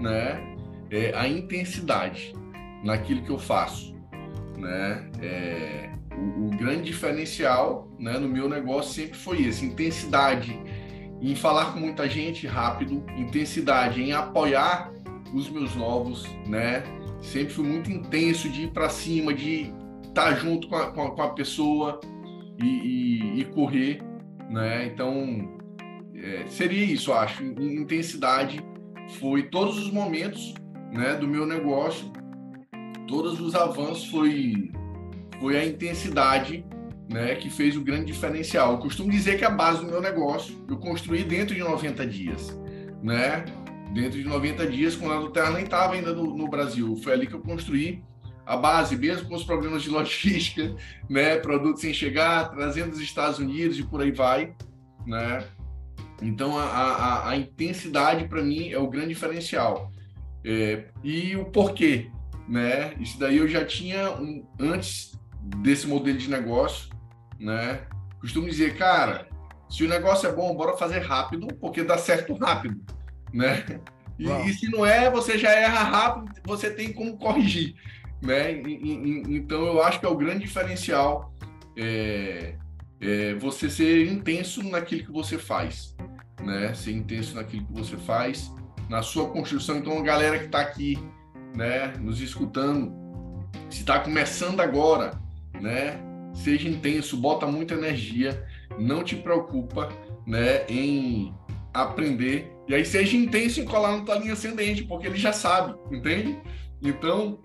né? É a intensidade naquilo que eu faço, né? É, o, o, grande diferencial, né, no meu negócio sempre foi esse: intensidade em falar com muita gente rápido, intensidade em apoiar os meus novos, né? Sempre fui muito intenso de ir para cima, de estar tá junto com a, com a, pessoa e, e, e, correr, né? Então, é, seria isso, acho. Intensidade foi todos os momentos né, do meu negócio, todos os avanços foi, foi a intensidade né, que fez o grande diferencial. Eu costumo dizer que a base do meu negócio eu construí dentro de 90 dias, né? Dentro de 90 dias, quando a Nuterra nem estava ainda no, no Brasil. Foi ali que eu construí a base, mesmo com os problemas de (laughs) logística, né, produtos sem chegar, trazendo dos Estados Unidos e por aí vai, né? Então a, a, a intensidade para mim é o grande diferencial. É, e o porquê, né? Isso daí eu já tinha um, antes desse modelo de negócio, né? Costumo dizer, cara, se o negócio é bom, bora fazer rápido, porque dá certo rápido, né? E, e, se não é, você já erra rápido, você tem como corrigir né? E, e, então eu acho que é o grande diferencial é, é você ser intenso naquilo que você faz, né? Ser intenso naquilo que você faz, na sua construção. Então a galera que está aqui, né, nos escutando, se está começando agora, né? Seja intenso, bota muita energia, não te preocupa, né, em aprender. E aí seja intenso em colar na tua linha ascendente, porque ele já sabe, entende? Então,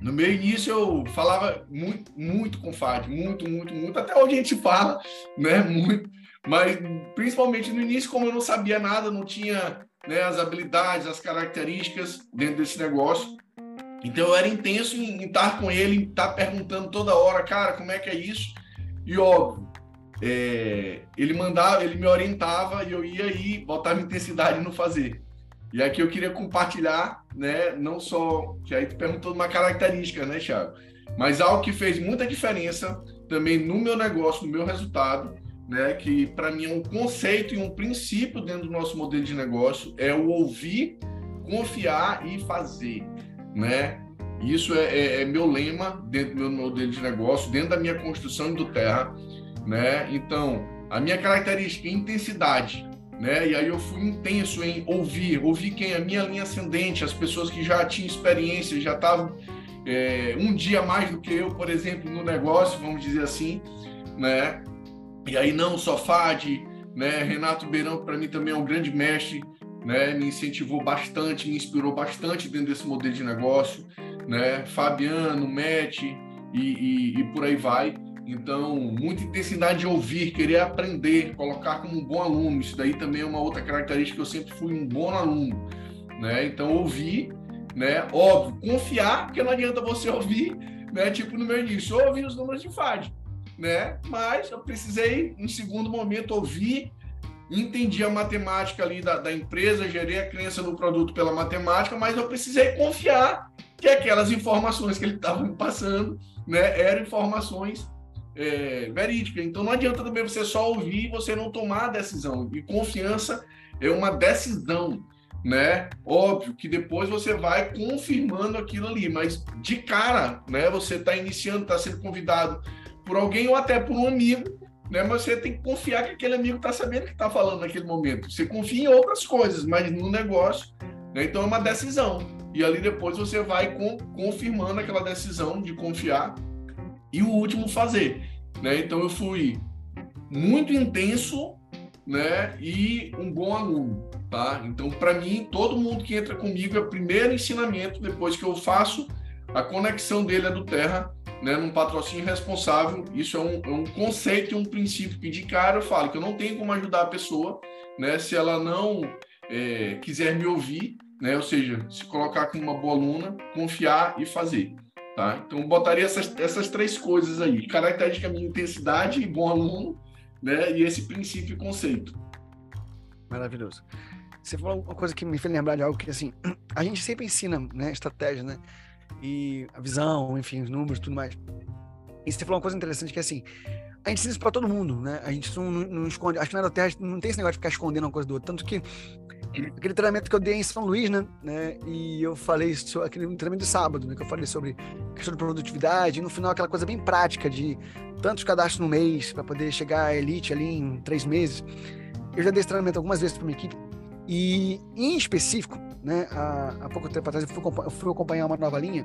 no meu início eu falava muito, muito com o Fad, muito, muito, muito. Até hoje a gente fala, né? Muito. Mas principalmente no início, como eu não sabia nada, não tinha né, as habilidades, as características dentro desse negócio. Então eu era intenso em, estar com ele, em estar perguntando toda hora, cara, como é que é isso? E óbvio, é, ele mandava, ele me orientava e eu ia aí, botava intensidade no fazer. E aqui eu queria compartilhar, né, não só, que aí tu perguntou uma característica, né, Thiago, mas algo que fez muita diferença também no meu negócio, no meu resultado, né, que para mim é um conceito e um princípio dentro do nosso modelo de negócio, é o ouvir, confiar e fazer, né? Isso é, é, é meu lema dentro do meu modelo de negócio, dentro da minha construção do terra, né? Então, a minha característica intensidade, né? E aí eu fui intenso em ouvir, ouvir quem? A minha linha ascendente, as pessoas que já tinham experiência, já estavam é, um dia mais do que eu, por exemplo, no negócio, vamos dizer assim, né? E aí não só FAD, né? Renato Beirão, para mim, também é um grande mestre, né? Me incentivou bastante, me inspirou bastante dentro desse modelo de negócio, né? Fabiano, Matt e, e, e por aí vai. Então, muita intensidade de ouvir, querer aprender, colocar como um bom aluno. Isso daí também é uma outra característica. Eu sempre fui um bom aluno, né? Então, ouvir, né? Óbvio, confiar, porque não adianta você ouvir, né? Tipo no meu início, eu ouvi os números de FAD, né? Mas eu precisei, em segundo momento, ouvir, entendi a matemática ali da, da empresa, gerei a crença no produto pela matemática, mas eu precisei confiar que aquelas informações que ele estava me passando, né? Eram informações é, verídica. Então não adianta também você só ouvir e você não tomar a decisão. E confiança é uma decisão, né? Óbvio que depois você vai confirmando aquilo ali, mas de cara, né? Você está iniciando, está sendo convidado por alguém ou até por um amigo, né? Mas você tem que confiar que aquele amigo está sabendo o que está falando naquele momento. Você confia em outras coisas, mas no negócio, né? Então é uma decisão. E ali depois você vai com, confirmando aquela decisão de confiar e o último fazer, né? Então eu fui muito intenso, né? E um bom aluno, tá? Então para mim todo mundo que entra comigo é o primeiro ensinamento depois que eu faço a conexão dele é do Terra, né? Num patrocínio responsável. Isso é um, é um conceito e um princípio que de cara eu falo que eu não tenho como ajudar a pessoa, né? Se ela não é, quiser me ouvir, né? Ou seja, se colocar como uma boa aluna, confiar e fazer. Tá? Então, botaria essas, essas três coisas aí: característica minha, intensidade bom aluno, né? e esse princípio e conceito.
Maravilhoso. Você falou uma coisa que me fez lembrar de algo que, assim, (clears throat) a gente sempre ensina, né, estratégia, né, e a visão, enfim, os números, tudo mais. E você falou uma coisa interessante que, assim, a gente ensina isso para todo mundo, né, a gente não, não, esconde, acho que na Terra não tem esse negócio de ficar escondendo uma coisa do outro, tanto que aquele treinamento que eu dei em São Luís, né? né e eu falei sobre aquele treinamento de sábado, né? Que eu falei sobre questão de produtividade, e no final aquela coisa bem prática de tantos cadastros no mês para poder chegar à elite ali em três meses. Eu já dei esse treinamento algumas vezes para minha equipe e em específico, né? Há, há pouco tempo atrás eu fui, eu fui acompanhar uma nova linha,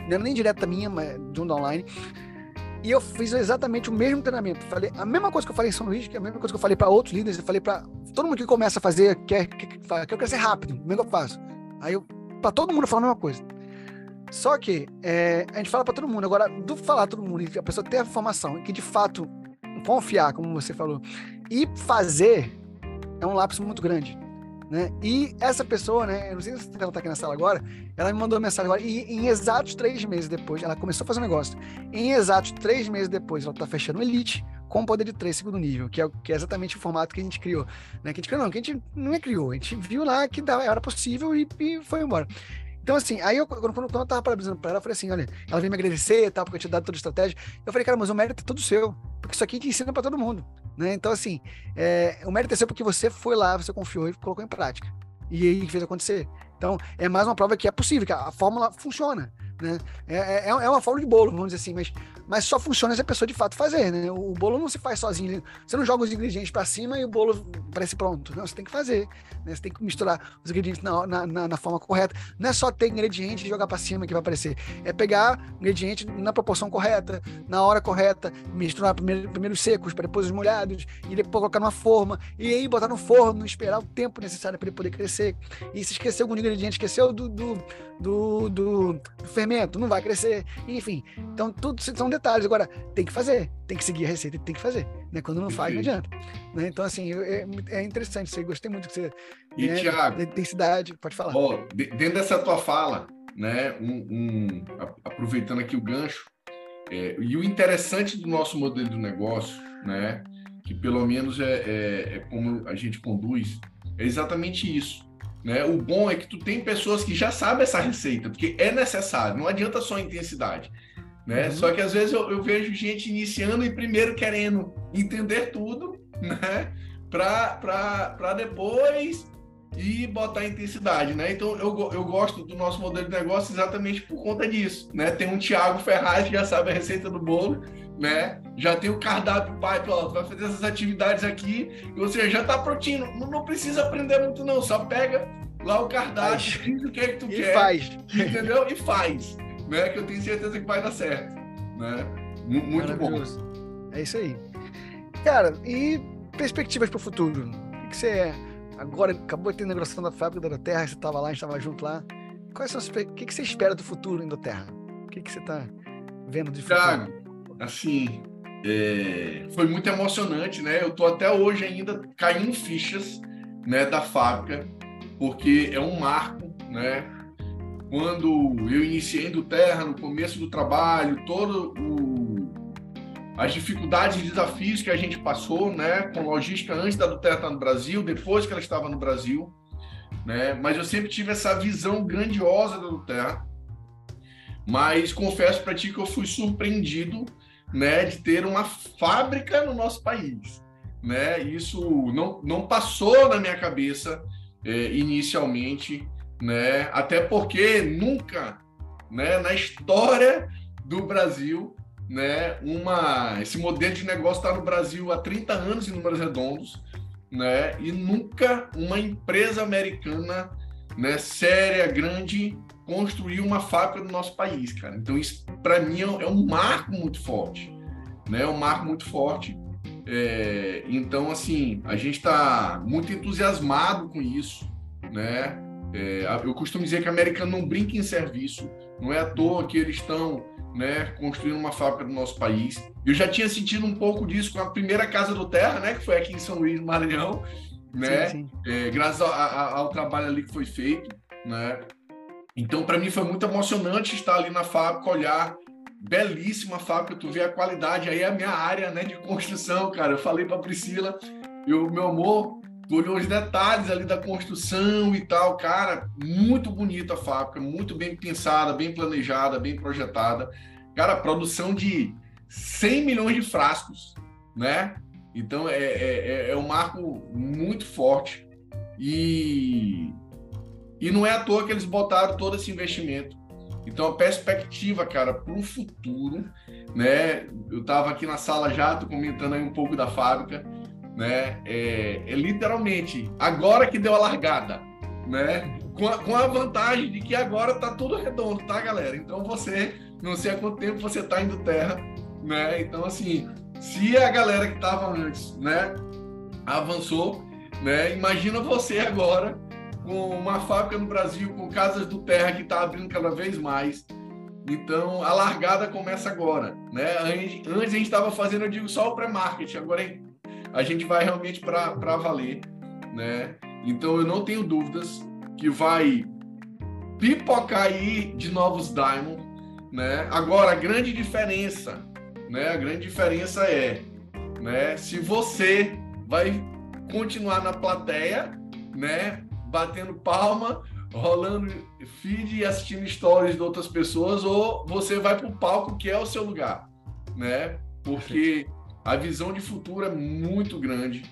não era nem direta minha, mas de um online e eu fiz exatamente o mesmo treinamento. Falei a mesma coisa que eu falei em São Luís, que é a mesma coisa que eu falei para outros líderes. Eu falei para todo mundo que começa a fazer, quer, quer, quer crescer rápido, como é que eu faço? Aí eu, para todo mundo, eu falo a mesma coisa. Só que é, a gente fala para todo mundo. Agora, do falar todo mundo a pessoa ter a informação e que de fato confiar, como você falou, e fazer é um lápis muito grande. Né? E essa pessoa, né, eu não sei se ela está aqui na sala agora, ela me mandou uma mensagem agora, e em exatos três meses depois, ela começou a fazer um negócio. Em exatos três meses depois, ela está fechando Elite com poder de três segundo nível, que é, que é exatamente o formato que a gente criou. Né? Que a gente criou, não, que a gente não é criou, a gente viu lá que era possível e, e foi embora. Então, assim, aí eu, quando, quando eu tava parabenizando pra ela, eu falei assim: olha, ela veio me agradecer e tal, porque eu tinha dado toda a estratégia. Eu falei, cara, mas o mérito é todo seu, porque isso aqui te ensina para todo mundo. Né? Então, assim, é, o mérito é seu porque você foi lá, você confiou e colocou em prática e aí fez acontecer. Então, é mais uma prova que é possível, que a fórmula funciona. Né? É, é, é, é uma fórmula de bolo, vamos dizer assim, mas, mas só funciona se a pessoa de fato fazer, né? O, bolo não se faz sozinho. Você não joga os ingredientes para cima e o bolo parece pronto. Não, você tem que fazer. Né? Você tem que misturar os ingredientes na, na, na, forma correta. Não é só ter ingrediente e jogar para cima que vai aparecer. É pegar ingrediente na proporção correta, na hora correta, misturar primeiro, primeiro os secos, para depois os molhados, e depois colocar numa forma, e aí botar no forno, esperar o tempo necessário para ele poder crescer. E se esqueceu algum ingrediente, esqueceu do, do, do, do, do não vai crescer, enfim. Então, tudo são detalhes. Agora, tem que fazer, tem que seguir a receita, tem que fazer. Né? Quando não faz, não adianta. Né? Então, assim, é, é interessante, você gostei muito que você.
E, né, Tiago,
intensidade, pode falar.
Ó, dentro dessa tua fala, né, um, um aproveitando aqui o gancho, é, e o interessante do nosso modelo de negócio, né, que pelo menos é, é, é como a gente conduz, é exatamente isso. Né? O bom é que tu tem pessoas que já sabem essa receita, porque é necessário, não adianta só intensidade. Né? Uhum. Só que às vezes eu, eu, vejo gente iniciando e primeiro querendo entender tudo, (laughs) né? Para depois e botar intensidade, né? Então eu, eu gosto do nosso modelo de negócio exatamente por conta disso, né? Tem um Thiago Ferraz que já sabe a receita do bolo, né? Já tem o cardápio pai, ó, vai fazer essas atividades aqui, e você já tá prontinho, não, não, precisa aprender muito não, só pega lá o cardápio, diz o que é que tu
e
quer,
faz.
entendeu? E faz, né? Que eu tenho certeza que vai dar certo, né? muito bom.
É isso aí. Cara, e perspectivas para o futuro. O que, você é? Agora, acabou de ter inauguração da fábrica da Terra, você estava lá, a gente estava junto lá. Quais são as, o que, que você espera do futuro da Terra? O que, que você está vendo de futuro?
Cara, assim, é, foi muito emocionante, né? Eu tô até hoje ainda caindo fichas, né, da fábrica, porque é um marco, né? Quando eu iniciei do Terra, no começo do trabalho, todo o, as dificuldades e desafios que a gente passou, né, com logística antes da do Terra estar no Brasil, depois que ela estava no Brasil, né? Mas eu sempre tive essa visão grandiosa da do Terra. Mas confesso para ti que eu fui surpreendido né, de ter uma fábrica no nosso país. Né? Isso não, não passou na minha cabeça é, inicialmente, né? até porque nunca né, na história do Brasil, né, uma, esse modelo de negócio está no Brasil há 30 anos em números redondos, né, e nunca uma empresa americana né, séria, grande, construir uma fábrica no nosso país, cara. Então isso para mim é um marco muito forte, né? É um marco muito forte. É, então assim a gente está muito entusiasmado com isso, né? É, eu costumo dizer que o americano não brinca em serviço. Não é à toa que eles estão né, construindo uma fábrica no nosso país. Eu já tinha sentido um pouco disso com a primeira Casa do Terra, né, que foi aqui em São Luís, no Maranhão, né? Sim, sim. É, graças ao, ao, trabalho ali que foi feito, né? Então, para mim foi muito emocionante estar ali na fábrica, olhar belíssima fábrica, tu vê a qualidade, aí é a minha área, né, de construção, cara. Eu falei para Priscila, eu, meu amor, tu olhou os detalhes ali da construção e tal, cara, muito bonita a fábrica, muito bem pensada, bem planejada, bem projetada. Cara, produção de 100 milhões de frascos, né? Então é, é, é, é um marco muito forte e e não é à toa que eles botaram todo esse investimento. Então, a perspectiva, cara, para o futuro, né? Eu estava aqui na sala já, tô comentando aí um pouco da fábrica, né? É, é literalmente agora que deu a largada, né? Com a, com a, vantagem de que agora tá tudo redondo, tá, galera? Então você, não sei há quanto tempo você tá indo terra, né? Então, assim, se a galera que estava antes, né, avançou, né? Imagina você agora com uma fábrica no Brasil, com casas do terra que está abrindo cada vez mais. Então, a largada começa agora, né? Antes a gente estava fazendo, eu digo, só o pré-marketing, agora a gente vai realmente para valer, né? Então, eu não tenho dúvidas que vai pipocar aí de novos Diamond, né? Agora, a grande diferença, né? A grande diferença é, né? Se você vai continuar na plateia, né? Batendo palma, rolando feed e assistindo stories de outras pessoas, ou você vai para o palco que é o seu lugar, né? Porque a visão de futuro é muito grande.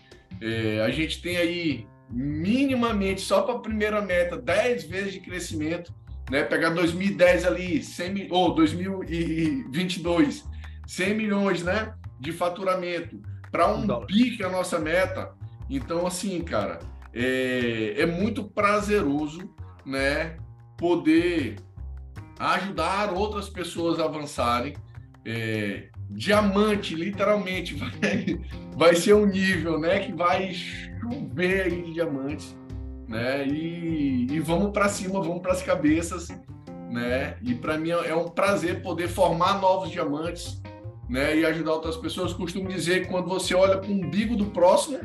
É, a gente tem aí minimamente só para a primeira meta 10 vezes de crescimento, né? Pegar 2010 ali, 100 ou 2022, 100 milhões, né, de faturamento para um bi que é a nossa meta. Então assim, cara, é, é muito prazeroso, né, poder ajudar outras pessoas a avançarem. É, diamante, literalmente, (laughs) vai, vai ser um nível, né, que vai chover aí de diamantes, né, e, e vamos para cima, vamos para as cabeças, né, e para mim é um prazer poder formar novos diamantes, né, e ajudar outras pessoas. Costumo dizer que quando você olha para o umbigo do próximo,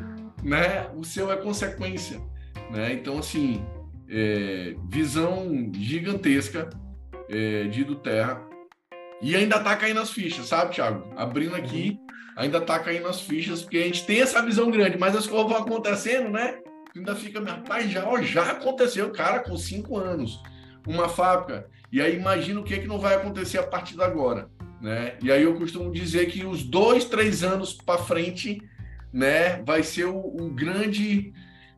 né, o seu é consequência. Né? Então, assim, é, visão gigantesca é, de do Terra. E ainda tá caindo as fichas, sabe, Thiago? Abrindo aqui, uhum. ainda tá caindo as fichas, porque a gente tem essa visão grande, mas as coisas vão acontecendo, né? Ainda fica, rapaz, já, ó, já aconteceu, cara, com cinco anos, uma fábrica. E aí imagina o que, é que não vai acontecer a partir de agora. Né? E aí eu costumo dizer que os dois, três anos para frente né, vai ser o, o grande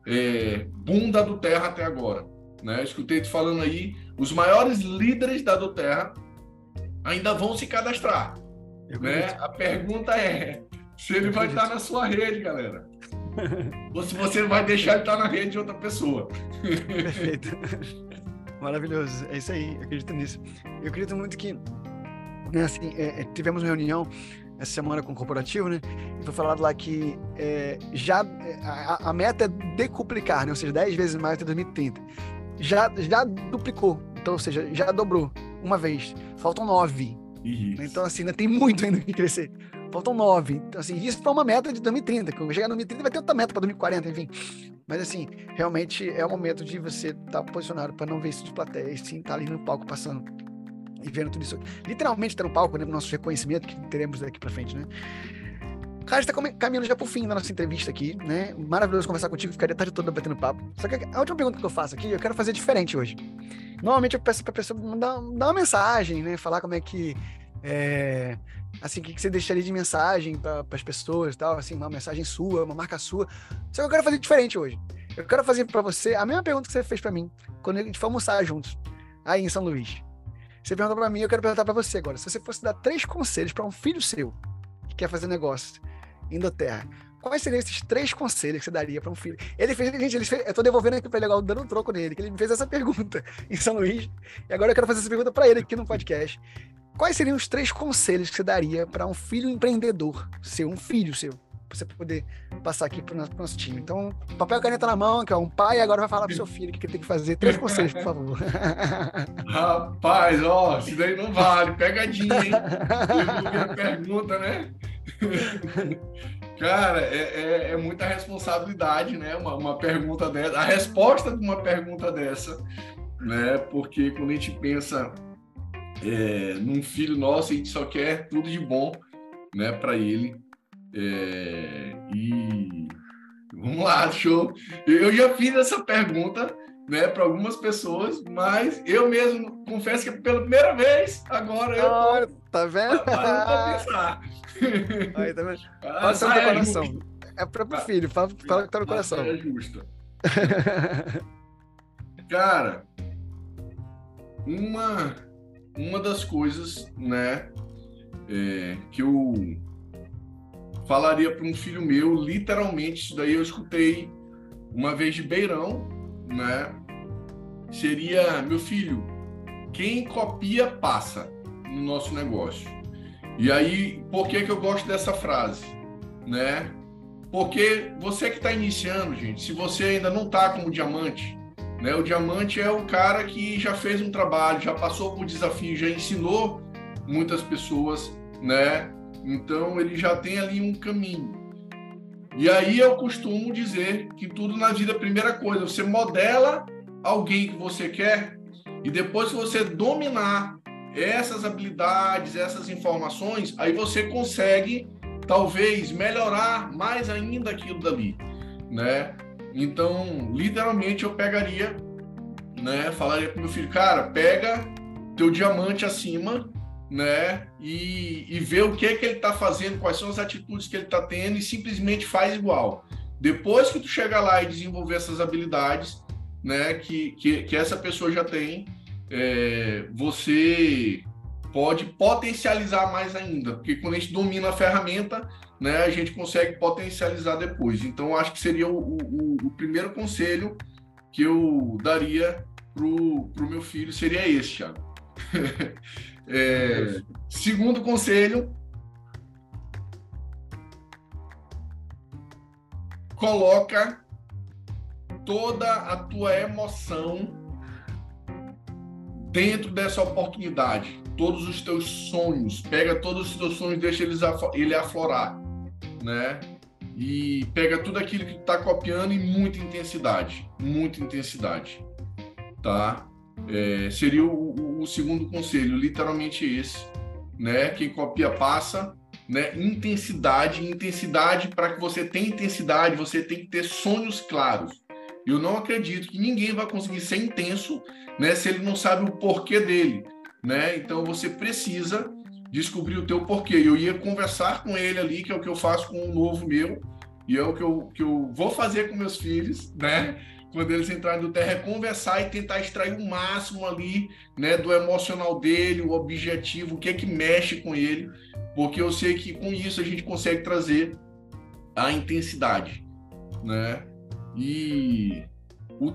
é, boom da do Terra até agora. Né? Escutei te falando aí, os maiores líderes da do Terra ainda vão se cadastrar. Né? A pergunta é se ele vai estar na sua rede, galera. (laughs) Ou se você vai deixar ele estar na rede de outra pessoa.
Perfeito. (laughs) Maravilhoso. É isso aí, eu acredito nisso. Eu acredito muito que, né, assim, é, é tivemos uma reunião essa semana com o corporativo, né? Foi falado lá que é, já a, a, meta é decuplicar, né? Ou seja, 10 vezes mais até 2030. Já, já duplicou, então, ou seja, já dobrou uma vez. Faltam nove. Isso. Então, assim, ainda tem muito ainda que crescer. Faltam nove. Então, assim, isso para uma meta de 2030. Quando chegar em 2030, vai ter outra meta para 2040, enfim. Mas, assim, realmente é o momento de você estar tá posicionado para não ver isso de plateia e sim estar tá ali no palco passando e vendo tudo isso. Literalmente estar no palco, né? No nosso reconhecimento que teremos daqui para frente, né? Cara, está caminhando já pro fim da nossa entrevista aqui, né? Maravilhoso conversar contigo, ficaria a tarde toda batendo papo. Só que a última pergunta que eu faço aqui, eu quero fazer diferente hoje. Normalmente eu peço pra pessoa mandar, dar uma mensagem, né? Falar como é que. É, assim, o que você deixaria de mensagem para as pessoas e tal, assim, uma mensagem sua, uma marca sua. Só que eu quero fazer diferente hoje. Eu quero fazer para você a mesma pergunta que você fez para mim quando a gente foi almoçar juntos, aí em São Luís. Você perguntou para mim, eu quero perguntar para você agora. Se você fosse dar três conselhos para um filho seu que quer fazer negócio, Indoterra. Quais seriam esses três conselhos que você daria para um filho? Ele fez, gente, ele fez, eu tô devolvendo aqui para ele agora, dando um troco nele, que ele me fez essa pergunta (laughs) em São Luís, e agora eu quero fazer essa pergunta para ele aqui no podcast. Quais seriam os três conselhos que você daria para um filho empreendedor, seu, um filho seu, você poder passar aqui para o nosso, time? Então, papel e caneta na mão, que é um pai agora vai falar para o seu filho o que ele tem que fazer. Três conselhos, por favor.
Rapaz, ó, isso daí não vale, pegadinha, hein? pergunta, né? Cara, é, é, é, muita responsabilidade, né? Uma, uma pergunta dessa, a resposta de uma pergunta dessa, né? Porque quando a gente pensa é, num filho nosso, a gente só quer tudo de bom, né, para ele. É, e vamos lá, show. Eu já fiz essa pergunta, né, para algumas pessoas, mas eu mesmo confesso que pela primeira vez agora eu
ah, tá vendo? (laughs) Para pensar. Aí, tá vendo? Ah, é coração. É o próprio filho, fala, fala que tá no coração.
É justa. (laughs) Cara, uma, uma das coisas, né, é, que eu falaria para um filho meu, literalmente, isso daí eu escutei uma vez de Beirão, né, seria, meu filho, quem copia passa no nosso negócio. E aí, por que, que eu gosto dessa frase? Né? Porque você que está iniciando, gente, se você ainda não está como diamante, né? O diamante é o cara que já fez um trabalho, já passou por desafio, já ensinou muitas pessoas, né? Então ele já tem ali um caminho. E aí eu costumo dizer que tudo na vida, primeira coisa, você modela alguém que você quer e depois que você dominar essas habilidades, essas informações, aí você consegue talvez melhorar mais ainda aquilo dali, né? Então, literalmente eu pegaria, né, falaria pro meu filho, cara, pega teu diamante acima, né, e, e vê o que é que ele tá fazendo, quais são as atitudes que ele tá tendo e simplesmente faz igual. Depois que tu chegar lá e desenvolver essas habilidades, né, que, que, que essa pessoa já tem, é, você pode potencializar mais ainda, porque quando a gente domina a ferramenta, né, a gente consegue potencializar depois. Então, acho que seria o, o, o primeiro conselho que eu daria para o meu filho, seria esse, Thiago. (laughs) é, segundo conselho, coloca toda a tua emoção dentro dessa oportunidade, todos os teus sonhos, pega todos os teus sonhos, deixa eles ele aflorar, né? E pega tudo aquilo que tu tá copiando em muita intensidade, muita intensidade, tá? É, seria o, o, segundo conselho, literalmente esse, né? Quem copia passa, né? Intensidade, intensidade para que você tenha intensidade, você tem que ter sonhos claros. Eu não acredito que ninguém vai conseguir ser intenso né, se ele não sabe o porquê dele, né? Então você precisa descobrir o teu porquê. Eu ia conversar com ele ali, que é o que eu faço com o novo meu, e é o que eu, que eu vou fazer com meus filhos, né? Quando eles entrarem no terra, é conversar e tentar extrair o máximo ali, né, do emocional dele, o objetivo, o que é que mexe com ele, porque eu sei que com isso a gente consegue trazer a intensidade, né? E o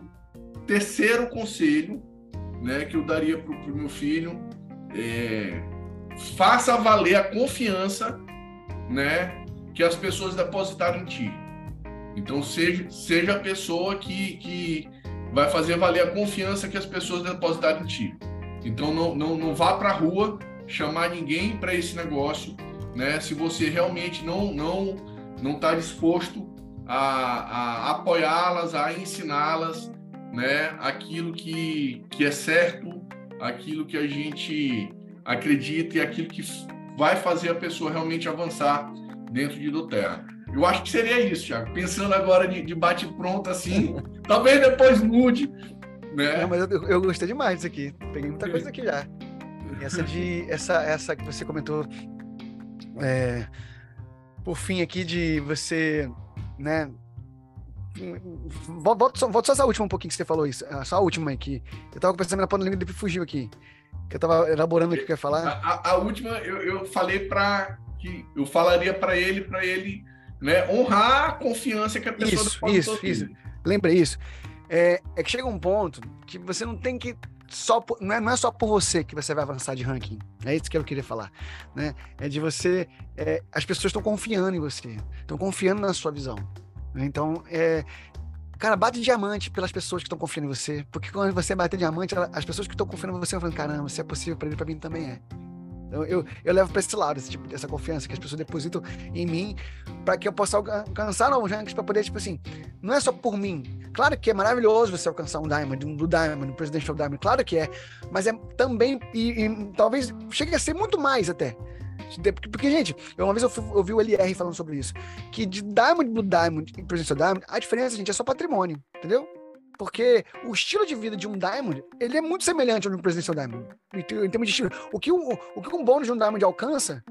terceiro conselho né, que eu daria para o meu filho é, faça valer a confiança né, que as pessoas depositaram em ti. Então seja, seja a pessoa que, que vai fazer valer a confiança que as pessoas depositaram em ti. Então não, não, não vá para a rua chamar ninguém para esse negócio, né? Se você realmente não não não está disposto a, a apoiá-las, a ensiná-las, né? Aquilo que, que é certo, aquilo que a gente acredita e aquilo que vai fazer a pessoa realmente avançar dentro de Doterra. Eu acho que seria isso, Thiago. Pensando agora de, de bate-pronto assim, (laughs) talvez depois mude. Né?
Não, mas eu, eu, gostei demais disso aqui. Peguei muita coisa aqui já. Essa de. Essa, essa que você comentou. É, por fim, aqui de você. Né, Volta só, volta só essa última um pouquinho que você falou isso. Só a última aqui. Eu tava pensando na língua e fugiu aqui. Que eu tava elaborando o que eu ia falar.
A, a, a última eu, eu falei para que eu falaria para ele, para ele né, honrar a confiança que a pessoa
Isso, isso, isso. Lembrei isso. É, é, que chega um ponto que você não tem que só por, não, é, não é só por você que você vai avançar de ranking. É isso que eu queria falar, né? É de você, é, as pessoas estão confiando em você, estão confiando na sua visão. Né? Então, é, cara, bate diamante pelas pessoas que estão confiando em você, porque quando você bater diamante, as pessoas que estão confiando em você vão falando, caramba, se é possível para ele, para mim também é. Então, eu, eu levo para esse lado, esse tipo, essa confiança que as pessoas depositam em mim para que eu possa alcançar novos rankings para poder, tipo assim, não é só por mim. Claro que é maravilhoso você alcançar um Diamond, um do Diamond, um Presidential Diamond, claro que é, mas é também, e, e talvez chegue a ser muito mais até. Porque, gente, uma vez eu ouvi o LR falando sobre isso, que de Diamond Blue Diamond e Presidential Diamond, a diferença, gente, é só patrimônio, entendeu? Porque o estilo de vida de um Diamond, ele é muito semelhante ao de um Presidential Diamond, em termos de estilo. O que, o, o que um bônus de um Diamond alcança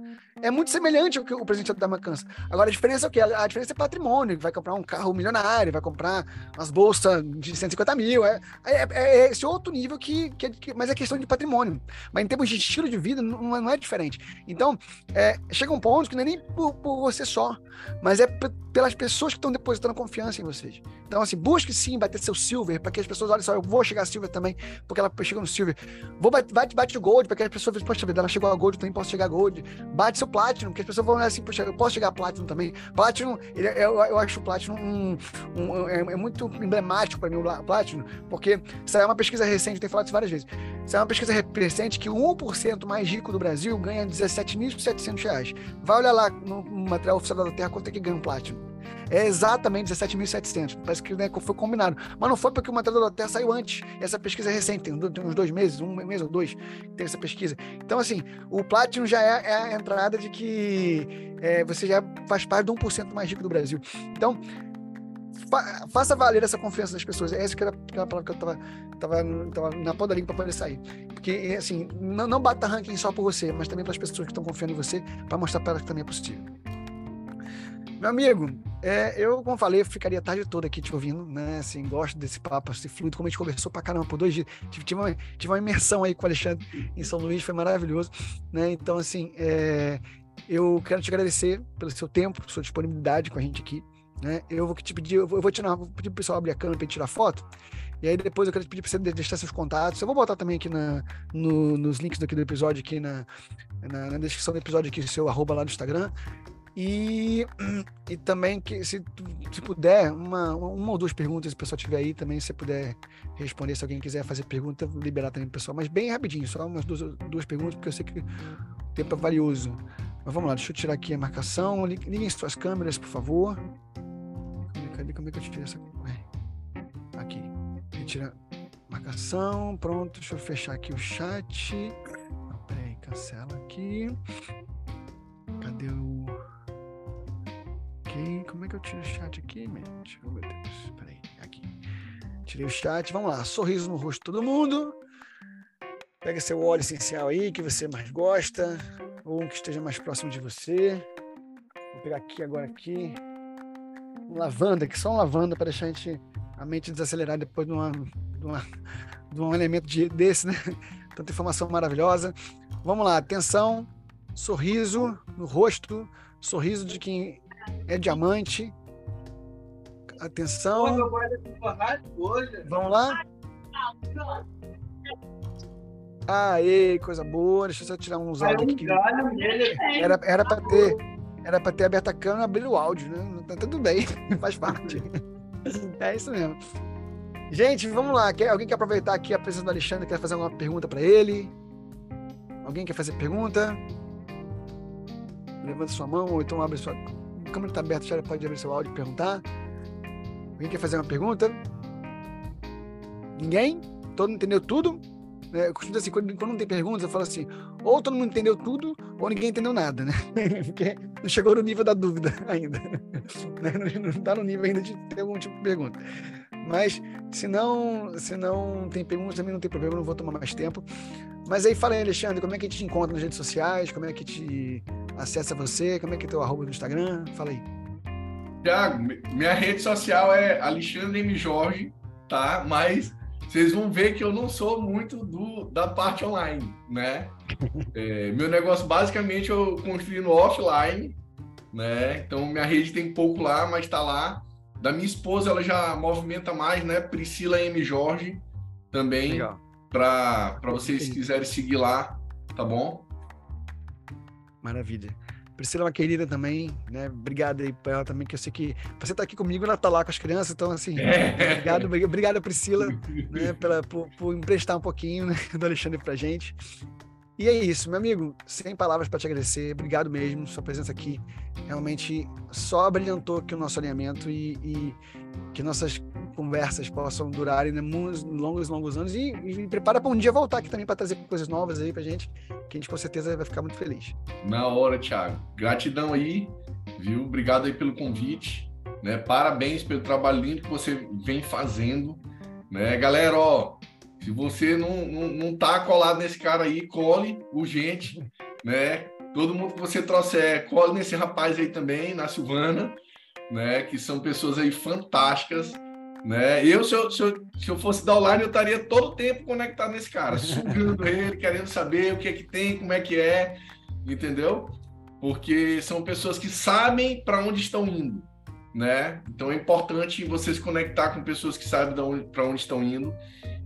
é muito semelhante ao que o Presidential Diamond alcança. Agora, a diferença é o quê? A, diferença é patrimônio. Vai comprar um carro milionário, vai comprar umas bolsas de 150 mil. É, é, é, é esse outro nível que, que, que, Mas é questão de patrimônio. Mas em termos de estilo de vida, não, não é diferente. Então, é, chega um ponto que não é nem por, por você só, mas é pelas pessoas que estão depositando confiança em vocês. Então, assim, busque sim bater seu silver, para que as pessoas olhem só, eu vou chegar a silver também, porque ela chegou no silver. Vou bater, bate, bate o gold, para que as pessoas vejam, poxa vida, ela chegou a gold, também posso chegar a gold. Bate seu platinum, porque as pessoas vão olhar assim, poxa, eu posso chegar a platinum também. Platinum, ele, é, eu, eu acho o platinum um, um, é, é, muito emblemático para mim, o platinum, porque é uma pesquisa recente, eu tenho falado isso várias vezes. É uma pesquisa recente que o 1% mais rico do Brasil ganha 17.700 reais. Vai olhar lá no material oficial da Terra quanto é que ganha um platinum. É exatamente 17.700. Parece que né, foi combinado. Mas não foi porque o material da Terra saiu antes. Essa pesquisa é recente, tem uns dois meses, um mês ou dois, tem essa pesquisa. Então, assim, o Platinum já é, é a entrada de que é, você já faz parte do 1% mais rico do Brasil. Então, fa faça valer essa confiança das pessoas. É essa que era aquela palavra que eu estava tava, tava na ponta da língua para poder sair. Porque, assim, não, não bata ranking só por você, mas também para as pessoas que estão confiando em você, para mostrar para elas que também é possível. Meu amigo, é, eu, como falei, ficaria a tarde toda aqui te ouvindo, né? Assim, gosto desse papo, esse fluido, como a gente conversou pra caramba por dois dias. Tive, tive, uma, tive uma imersão aí com o Alexandre em São Luís, foi maravilhoso, né? Então, assim, é, eu quero te agradecer pelo seu tempo, sua disponibilidade com a gente aqui, né? Eu vou te pedir, eu vou, tirar, vou pedir pro pessoal abrir a câmera pra tirar foto. E aí depois eu quero te pedir para você deixar seus contatos. Eu vou botar também aqui na, no, nos links daqui do episódio, aqui na, na, na, descrição do episódio aqui, seu arroba lá no Instagram. E, e também que se, se puder, uma, uma ou duas perguntas, se o pessoal tiver aí também, se puder responder, se alguém quiser fazer pergunta, liberar também o pessoal, mas bem rapidinho, só umas duas, duas perguntas, porque eu sei que o tempo é valioso. Mas vamos lá, deixa eu tirar aqui a marcação. Liguem suas câmeras, por favor. Cadê, como é que eu tiro essa? Aqui. Retira marcação. Pronto, deixa eu fechar aqui o chat. Peraí, cancela aqui. Cadê o. Como é que eu tiro o chat aqui, gente? Oh, meu Deus, peraí, aqui. Tirei o chat, vamos lá. Sorriso no rosto de todo mundo. Pega seu óleo essencial aí que você mais gosta, ou que esteja mais próximo de você. Vou pegar aqui agora aqui. Um lavanda, que só um lavanda para deixar a, gente, a mente desacelerar depois de, uma, de, uma, de um elemento de, desse, né? (laughs) Tanta informação maravilhosa. Vamos lá, atenção, sorriso no rosto, sorriso de quem é diamante. Atenção. Vamos lá? Aê, coisa boa. Deixa eu só tirar uns áudios aqui. Era, era para ter. Era para ter aberto a câmera e abrir o áudio, né? Tá tudo bem, (laughs) faz parte. É isso mesmo. Gente, vamos lá. Quer, alguém quer aproveitar aqui a presença do Alexandre? Quer fazer alguma pergunta para ele? Alguém quer fazer pergunta? Levanta sua mão ou então abre sua. A câmera está aberta, já pode abrir seu áudio e perguntar. Alguém quer fazer uma pergunta? Ninguém? Todo mundo entendeu tudo? É, eu costumo dizer assim, quando, quando, não tem perguntas, eu falo assim, ou todo mundo entendeu tudo, ou ninguém entendeu nada, né? (laughs) Porque não chegou no nível da dúvida ainda. Né? Não está no nível ainda de ter algum tipo de pergunta. Mas se não, se não tem perguntas, também não tem problema, não vou tomar mais tempo. Mas aí fala aí, Alexandre, como é que a gente te encontra nas redes sociais? Como é que te acessa você? Como é que é teu arroba no Instagram? Fala aí.
Tiago, minha rede social é Alexandre M. Jorge, tá? Mas vocês vão ver que eu não sou muito do, da parte online, né? (laughs) É, meu negócio basicamente eu construí no offline, né? Então minha rede tem pouco lá, mas está lá. Da minha esposa ela já movimenta mais, né? Priscila M Jorge também para vocês quiserem seguir lá, tá bom?
Maravilha. Priscila é uma querida também, né? Obrigado aí pra ela também, que eu sei que você tá aqui comigo, ela tá lá com as crianças, então assim, é. obrigado, obrigado Priscila, (laughs) né, pela, por, por emprestar um pouquinho né, do Alexandre pra gente. E é isso, meu amigo, sem palavras para te agradecer, obrigado mesmo, sua presença aqui realmente só brilhantou aqui o nosso alinhamento e, e que nossas conversas possam durar ainda muitos longos, longos anos e, e prepara para um dia voltar aqui também para trazer coisas novas aí para gente, que a gente com certeza vai ficar muito feliz.
Na hora, Thiago. Gratidão aí, viu? Obrigado aí pelo convite, né? Parabéns pelo trabalho lindo que você vem fazendo, né? Galera, ó, se você não, não, não tá colado nesse cara aí, cole urgente, né? Todo mundo que você trouxer, cole nesse rapaz aí também, na Silvana, né? Que são pessoas aí fantásticas, né? Eu se, eu, se eu, se eu fosse da online, eu estaria todo o tempo conectado nesse cara, (laughs) sugando ele, querendo saber o que é que tem, como é que é, entendeu? Porque são pessoas que sabem para onde estão indo, né? Então é importante você se conectar com pessoas que sabem para onde estão indo.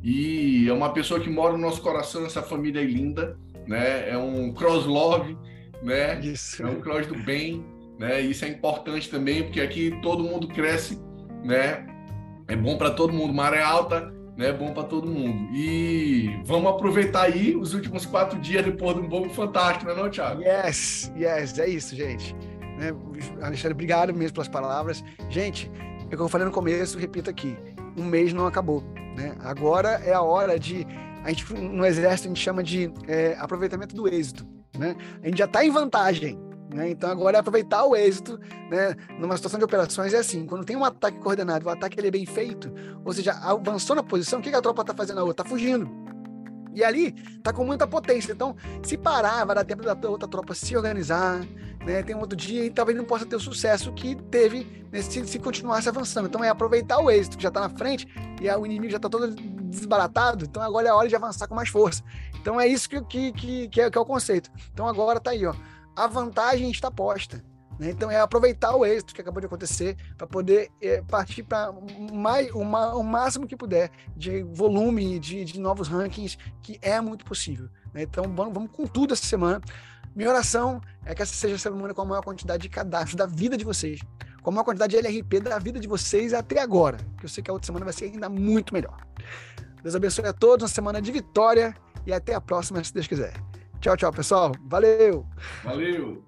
E é uma pessoa que mora no nosso coração, essa família é linda, né? É um cross love, né? Isso. É um cross do bem, né? Isso é importante também, porque aqui todo mundo cresce, né? É bom para todo mundo, maré alta, né? É bom para todo mundo. E vamos aproveitar aí os últimos quatro dias depois de um bom fantástico, não é não, Thiago?
Yes, yes, é isso, gente. Né? Alexandre, obrigado mesmo pelas palavras. Gente, é o que eu falei no começo, repito aqui, um mês não acabou. Né? Agora é a hora de. A gente, no Exército, a gente chama de é, aproveitamento do êxito. Né? A gente já está em vantagem. Né? Então agora é aproveitar o êxito, né? Numa situação de operações é assim, quando tem um ataque coordenado, o ataque ele é bem feito, ou seja, avançou na posição, o que a tropa está fazendo na outra? Está fugindo. E ali tá com muita potência. Então, se parar, vai dar tempo da outra tropa se organizar, né? Tem um outro dia e talvez não possa ter o sucesso que teve né, se, se continuasse avançando. Então, é aproveitar o êxito que já está na frente e o inimigo já está todo desbaratado. Então, agora é a hora de avançar com mais força. Então, é isso que, que, que, que, é, que é o conceito. Então, agora tá aí, ó a vantagem está posta. Né? Então, é aproveitar o êxito que acabou de acontecer para poder é, partir para o máximo que puder de volume, de, de novos rankings, que é muito possível. Né? Então, vamos, vamos com tudo essa semana. Minha oração é que essa seja a semana com a maior quantidade de cadastros da vida de vocês, com a maior quantidade de LRP da vida de vocês até agora, que eu sei que a outra semana vai ser ainda muito melhor. Deus abençoe a todos, uma semana de vitória e até a próxima, se Deus quiser. Tchau, tchau, pessoal. Valeu!
Valeu!